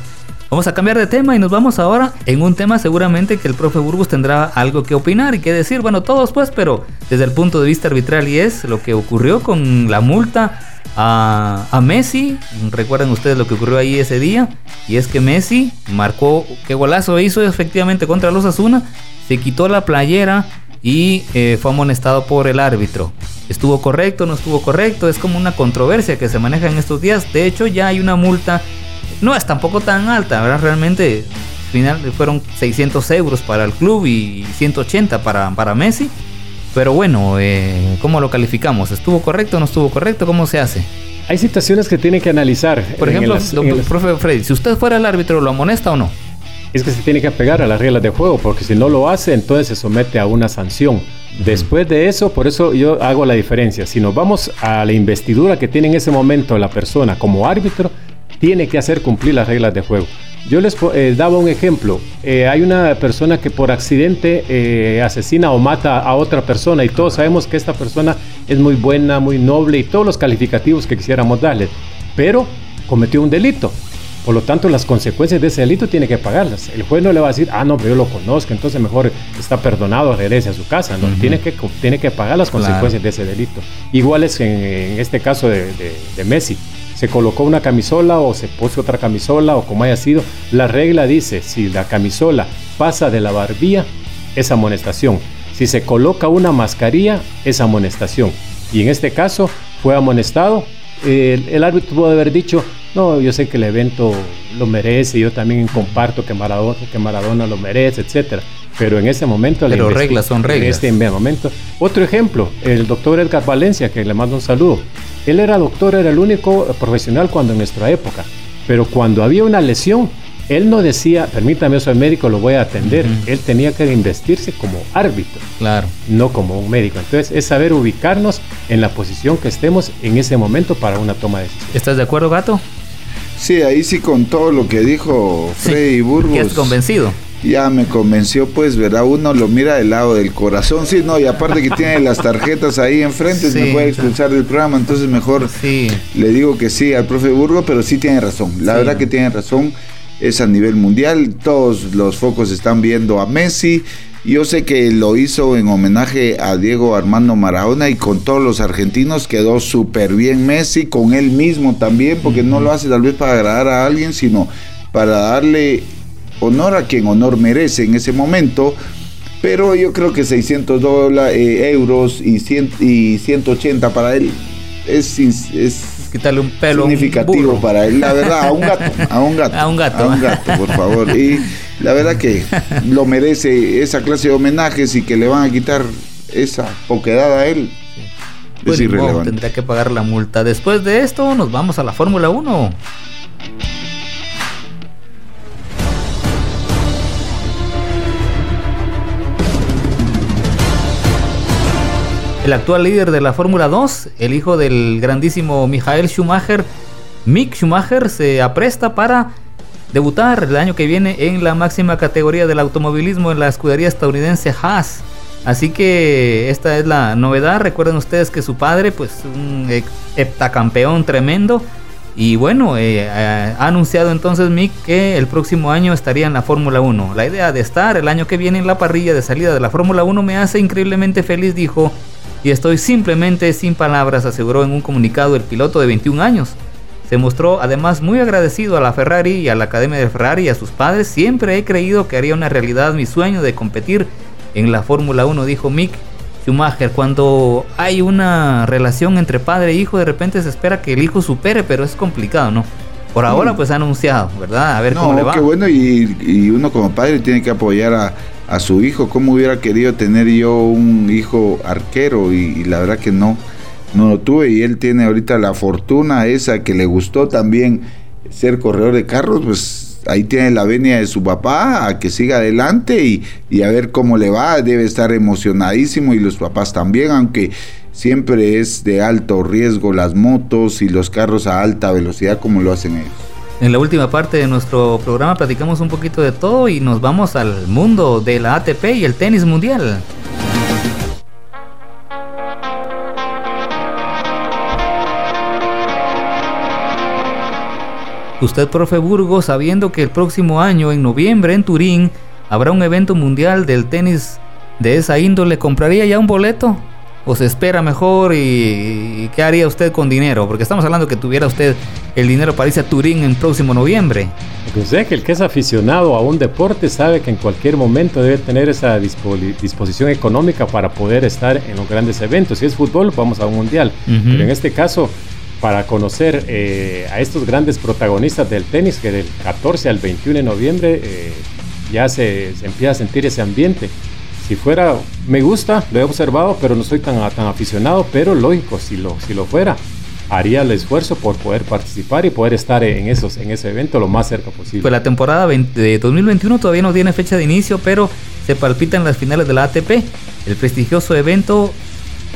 Vamos a cambiar de tema y nos vamos ahora en un tema seguramente que el profe Burgos tendrá algo que opinar y que decir, bueno, todos pues, pero desde el punto de vista arbitral y es lo que ocurrió con la multa a, Messi. Recuerden ustedes lo que ocurrió ahí ese día. Y es que Messi marcó, qué golazo hizo efectivamente contra los Asuna. Se quitó la playera y eh, fue amonestado por el árbitro. ¿Estuvo correcto? ¿No estuvo correcto? Es como una controversia que se maneja en estos días. De hecho, ya hay una multa. No es tampoco tan alta, ¿verdad? Realmente, al final fueron 600 euros para el club y 180 para, para Messi. Pero bueno, eh, ¿cómo lo calificamos? ¿Estuvo correcto o no estuvo correcto? ¿Cómo se hace? Hay situaciones que tiene que analizar. Por ejemplo, profe Freddy, si usted fuera el árbitro, ¿lo amonesta o no? Es que se tiene que apegar a las reglas de juego, porque si no lo hace, entonces se somete a una sanción. Después de eso, por eso yo hago la diferencia. Si nos vamos a la investidura que tiene en ese momento la persona como árbitro, tiene que hacer cumplir las reglas de juego. Yo les eh, daba un ejemplo. Eh, hay una persona que por accidente eh, asesina o mata a otra persona y todos sabemos que esta persona es muy buena, muy noble y todos los calificativos que quisiéramos darle, pero cometió un delito. Por lo tanto, las consecuencias de ese delito tiene que pagarlas. El juez no le va a decir, ah, no, pero yo lo conozco, entonces mejor está perdonado, regrese a su casa. No, tiene, que, tiene que pagar las consecuencias de ese delito. Igual es en, este caso de Messi se colocó una camisola o se puso otra camisola o como haya sido, la regla dice, si la camisola pasa de la barbilla, es amonestación. Si se coloca una mascarilla, es amonestación. Y en este caso fue amonestado. El, árbitro pudo haber dicho, no, yo sé que el evento lo merece, yo también comparto que Maradona, que Maradona lo merece, etc. pero en ese momento... Pero reglas son reglas. En este momento. Otro ejemplo, el doctor Edgar Valencia, que le mando un saludo. Él era doctor, era el único profesional cuando en nuestra época, pero cuando había una lesión, él no decía, permítame, soy médico, lo voy a atender. Él tenía que investirse como árbitro. Claro. No como un médico. Entonces, es saber ubicarnos en la posición que estemos en ese momento para una toma de decisión. ¿Estás de acuerdo, Gato? Sí, ahí sí con todo lo que dijo Freddy Burgos. ¿Qué convencido? Ya me convenció, pues, ¿verdad? Uno lo mira del lado del corazón, sí, no, y aparte que tiene las tarjetas ahí enfrente, me puede expulsar del programa, entonces mejor le digo que sí al profe Burgos, pero sí tiene razón, la verdad que tiene razón es a nivel mundial. Todos los focos están viendo a Messi. Yo sé que lo hizo en homenaje a Diego Armando Maradona y con todos los argentinos quedó súper bien Messi, con él mismo también, porque no lo hace tal vez para agradar a alguien, sino para darle honor a quien honor merece en ese momento. Pero yo creo que 600 dólares, eh, euros y, y 180 para él es, un pelo. Significativo para él, la verdad, a un gato, a un gato. a un gato. A un gato, por favor. Y la verdad que lo merece esa clase de homenajes y que le van a quitar esa poquedad a él. es irrelevante. tendría que pagar la multa. Después de esto, nos vamos a la Fórmula 1. El actual líder de la Fórmula 2, el hijo del grandísimo Michael Schumacher, Mick Schumacher, se apresta para debutar el año que viene en la máxima categoría del automovilismo en la escudería estadounidense Haas. Así que esta es la novedad. Recuerden ustedes que su padre, pues un heptacampeón tremendo. Y bueno, eh, ha anunciado entonces Mick que el próximo año estaría en la Fórmula 1. La idea de estar el año que viene en la parrilla de salida de la Fórmula 1 me hace increíblemente feliz, dijo y estoy simplemente sin palabras, aseguró en un comunicado el piloto de 21 años. Se mostró además muy agradecido a la Ferrari y a la Academia de Ferrari y a sus padres. Siempre he creído que haría una realidad mi sueño de competir en la Fórmula 1, dijo Mick Schumacher. Cuando hay una relación entre padre e hijo, de repente se espera que el hijo supere, pero es complicado, ¿no? Por ahora, pues ha anunciado, ¿verdad? A ver cómo le va. Qué bueno, y, y uno como padre tiene que apoyar a, a su hijo. ¿Cómo hubiera querido tener yo un hijo arquero? Y, la verdad que no, no lo tuve. Y él tiene ahorita la fortuna esa que le gustó también ser corredor de carros, pues ahí tiene la venia de su papá a que siga adelante y, y, a ver cómo le va. Debe estar emocionadísimo y los papás también, aunque siempre es de alto riesgo las motos y los carros a alta velocidad como lo hacen ellos. En la última parte de nuestro programa platicamos un poquito de todo y nos vamos al mundo de la ATP y el tenis mundial. Usted, profe Burgos, sabiendo que el próximo año, en noviembre, en Turín, habrá un evento mundial del tenis de esa índole, ¿compraría ya un boleto? O se espera mejor y, qué haría usted con dinero? Porque estamos hablando que tuviera usted el dinero para irse a Turín en próximo noviembre. Pues sé que el que es aficionado a un deporte sabe que en cualquier momento debe tener esa disposición económica para poder estar en los grandes eventos. Si es fútbol, vamos a un mundial. Pero en este caso, para conocer eh, a estos grandes protagonistas del tenis, que del 14 al 21 de noviembre eh, ya se, se empieza a sentir ese ambiente. Si fuera, me gusta, lo he observado, pero no soy tan, tan aficionado, pero lógico, si lo, si lo fuera, haría el esfuerzo por poder participar y poder estar en, esos, en ese evento lo más cerca posible. Pues la temporada de 2021 todavía no tiene fecha de inicio, pero se palpitan las finales de la ATP. El prestigioso evento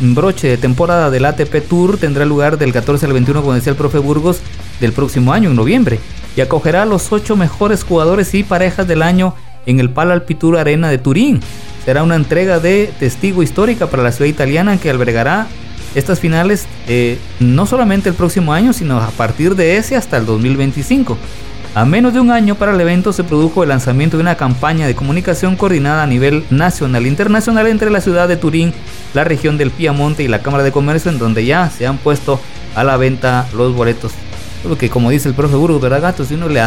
broche de temporada del ATP Tour tendrá lugar del 14 al 21, como decía el profe Burgos, del próximo año, en noviembre, y acogerá a los ocho mejores jugadores y parejas del año en el Palalpitur Arena de Turín será una entrega de testigo histórica para la ciudad italiana que albergará estas finales eh, no solamente el próximo año, sino a partir de ese hasta el 2025. A menos de un año para el evento se produjo el lanzamiento de una campaña de comunicación coordinada a nivel nacional e internacional entre la ciudad de Turín, la región del Piamonte y la Cámara de Comercio, en donde ya se han puesto a la venta los boletos. Porque como dice el profe Burgos, ¿verdad, Gato? Si uno le,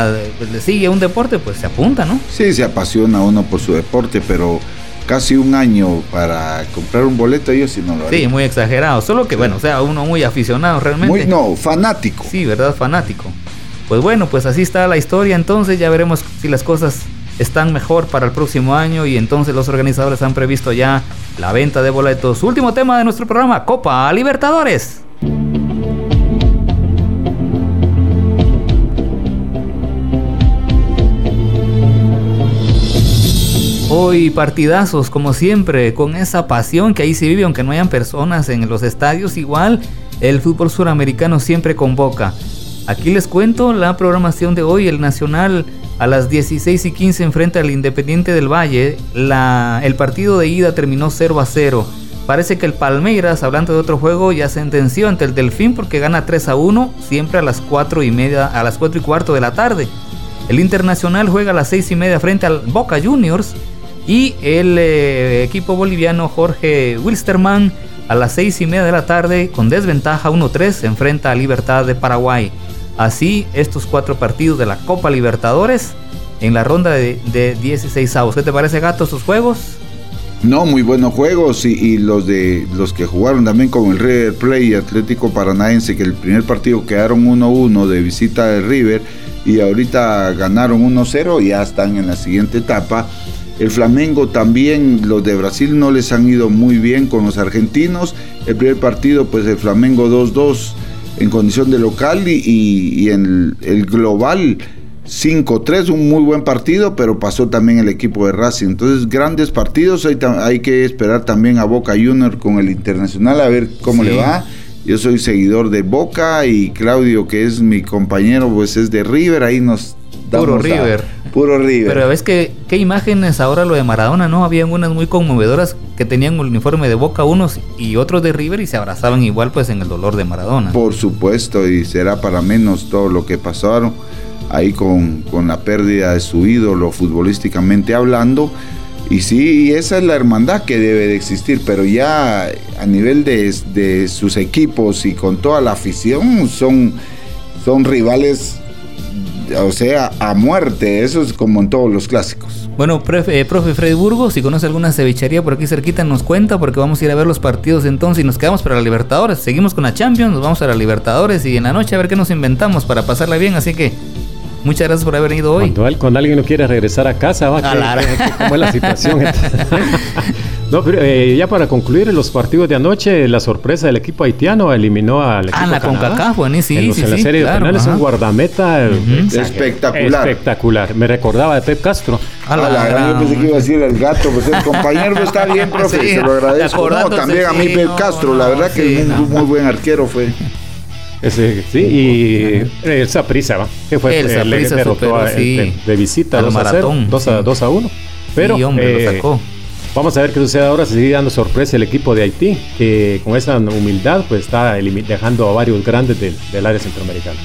le sigue un deporte, pues se apunta, ¿no? Sí, se apasiona uno por su deporte, pero casi un año para comprar un boleto, yo sí no lo haría. Sí, muy exagerado. Solo que, bueno, o sea, uno muy aficionado realmente. Muy, no, fanático. Sí, ¿verdad? Fanático. Pues bueno, pues así está la historia. Entonces ya veremos si las cosas están mejor para el próximo año y entonces los organizadores han previsto ya la venta de boletos. Último tema de nuestro programa, Copa Libertadores. Hoy partidazos como siempre, con esa pasión que ahí se vive, aunque no hayan personas en los estadios, igual el fútbol suramericano siempre convoca. Aquí les cuento la programación de hoy, el Nacional a las 16 y 15 enfrenta al Independiente del Valle. El partido de ida terminó 0 a 0. Parece que el Palmeiras, hablando de otro juego, ya sentenció ante el Delfín porque gana 3 a 1, siempre a las 4 y media, a las 4 y cuarto de la tarde. El Internacional juega a las 6 y media frente al Boca Juniors. Y el eh, equipo boliviano Jorge Wilstermann a las 6 y media de la tarde, con desventaja 1-3, se enfrenta a Libertad de Paraguay. Así, estos cuatro partidos de la Copa Libertadores en la ronda de, 16 avos. ¿Qué te parece, Gato, sus juegos? No, muy buenos juegos y, los de los que jugaron también con el River Plate y Atlético Paranaense, que el primer partido quedaron 1-1 de visita de River y ahorita ganaron 1-0 y ya están en la siguiente etapa. El Flamengo también, los de Brasil no les han ido muy bien con los argentinos. El primer partido, pues el Flamengo 2-2 en condición de local y, en el, global 5-3, un muy buen partido, pero pasó también el equipo de Racing. Entonces, grandes partidos, hay, hay que esperar también a Boca Junior con el Internacional a ver cómo le va. Yo soy seguidor de Boca y Claudio, que es mi compañero, pues es de River, ahí nos damos Puro River. Puro River. Pero ves que qué imágenes ahora lo de Maradona, ¿no? Habían unas muy conmovedoras que tenían el uniforme de Boca unos y otros de River y se abrazaban igual pues en el dolor de Maradona. Por supuesto, y será para menos todo lo que pasaron ahí con, con la pérdida de su ídolo futbolísticamente hablando. Y sí, esa es la hermandad que debe de existir, pero ya a nivel de, de sus equipos y con toda la afición son, son rivales o sea, a muerte. Eso es como en todos los clásicos. Bueno, profe, profe Freddy Burgos, si conoce alguna cevichería por aquí cerquita, nos cuenta porque vamos a ir a ver los partidos entonces y nos quedamos para la Libertadores. Seguimos con la Champions, nos vamos a la Libertadores y en la noche a ver qué nos inventamos para pasarla bien. Así que muchas gracias por haber venido hoy. Cuando, alguien no quiere regresar a casa, va, a ¿cómo es la situación? No, pero eh, ya para concluir, los partidos de anoche, la sorpresa del equipo haitiano eliminó al equipo Ah, la CONCACAF, bueno, sí, en, sí, en la serie de penales, un guardameta espectacular. Espectacular. Me recordaba de Pep Castro. A la, gran... Yo pensé que iba a decir el gato, pues el compañero está bien, profe, se lo agradezco. No, también a mí Pep Castro, la verdad que un muy buen arquero fue. Ese, sí, y esa prisa. Que fue el eh, le derrotó de, visita 2 a 0, 2 a, 2 a 1. Pero hombre, lo eh, sacó. Vamos a ver qué sucede ahora. Se sigue dando sorpresa el equipo de Haití, que con esa humildad pues está dejando a varios grandes del, área centroamericana.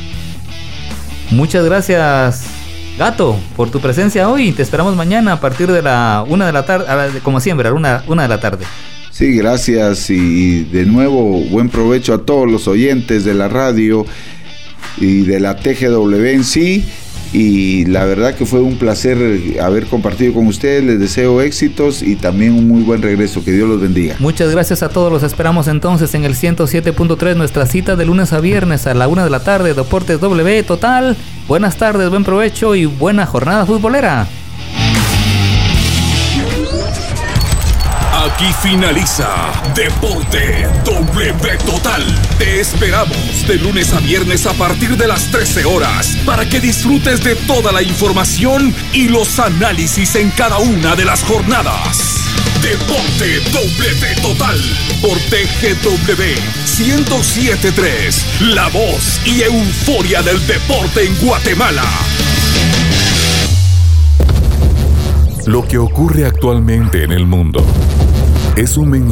Muchas gracias, Gato, por tu presencia hoy. Te esperamos mañana a partir de la una de la tarde, como siempre, a una, una de la tarde. Sí, gracias y de nuevo buen provecho a todos los oyentes de la radio y de la TGW en sí y la verdad que fue un placer haber compartido con ustedes. Les deseo éxitos y también un muy buen regreso. Que Dios los bendiga. Muchas gracias a todos. Los esperamos entonces en el 107.3, nuestra cita de lunes a viernes a la una de la tarde. Deportes W Total. Buenas tardes, buen provecho y buena jornada futbolera. Aquí finaliza Deporte W Total. Te esperamos de lunes a viernes a partir de las 13 horas para que disfrutes de toda la información y los análisis en cada una de las jornadas. Deporte W Total por TGW 1073, la voz y euforia del deporte en Guatemala. Lo que ocurre actualmente en el mundo es un mensaje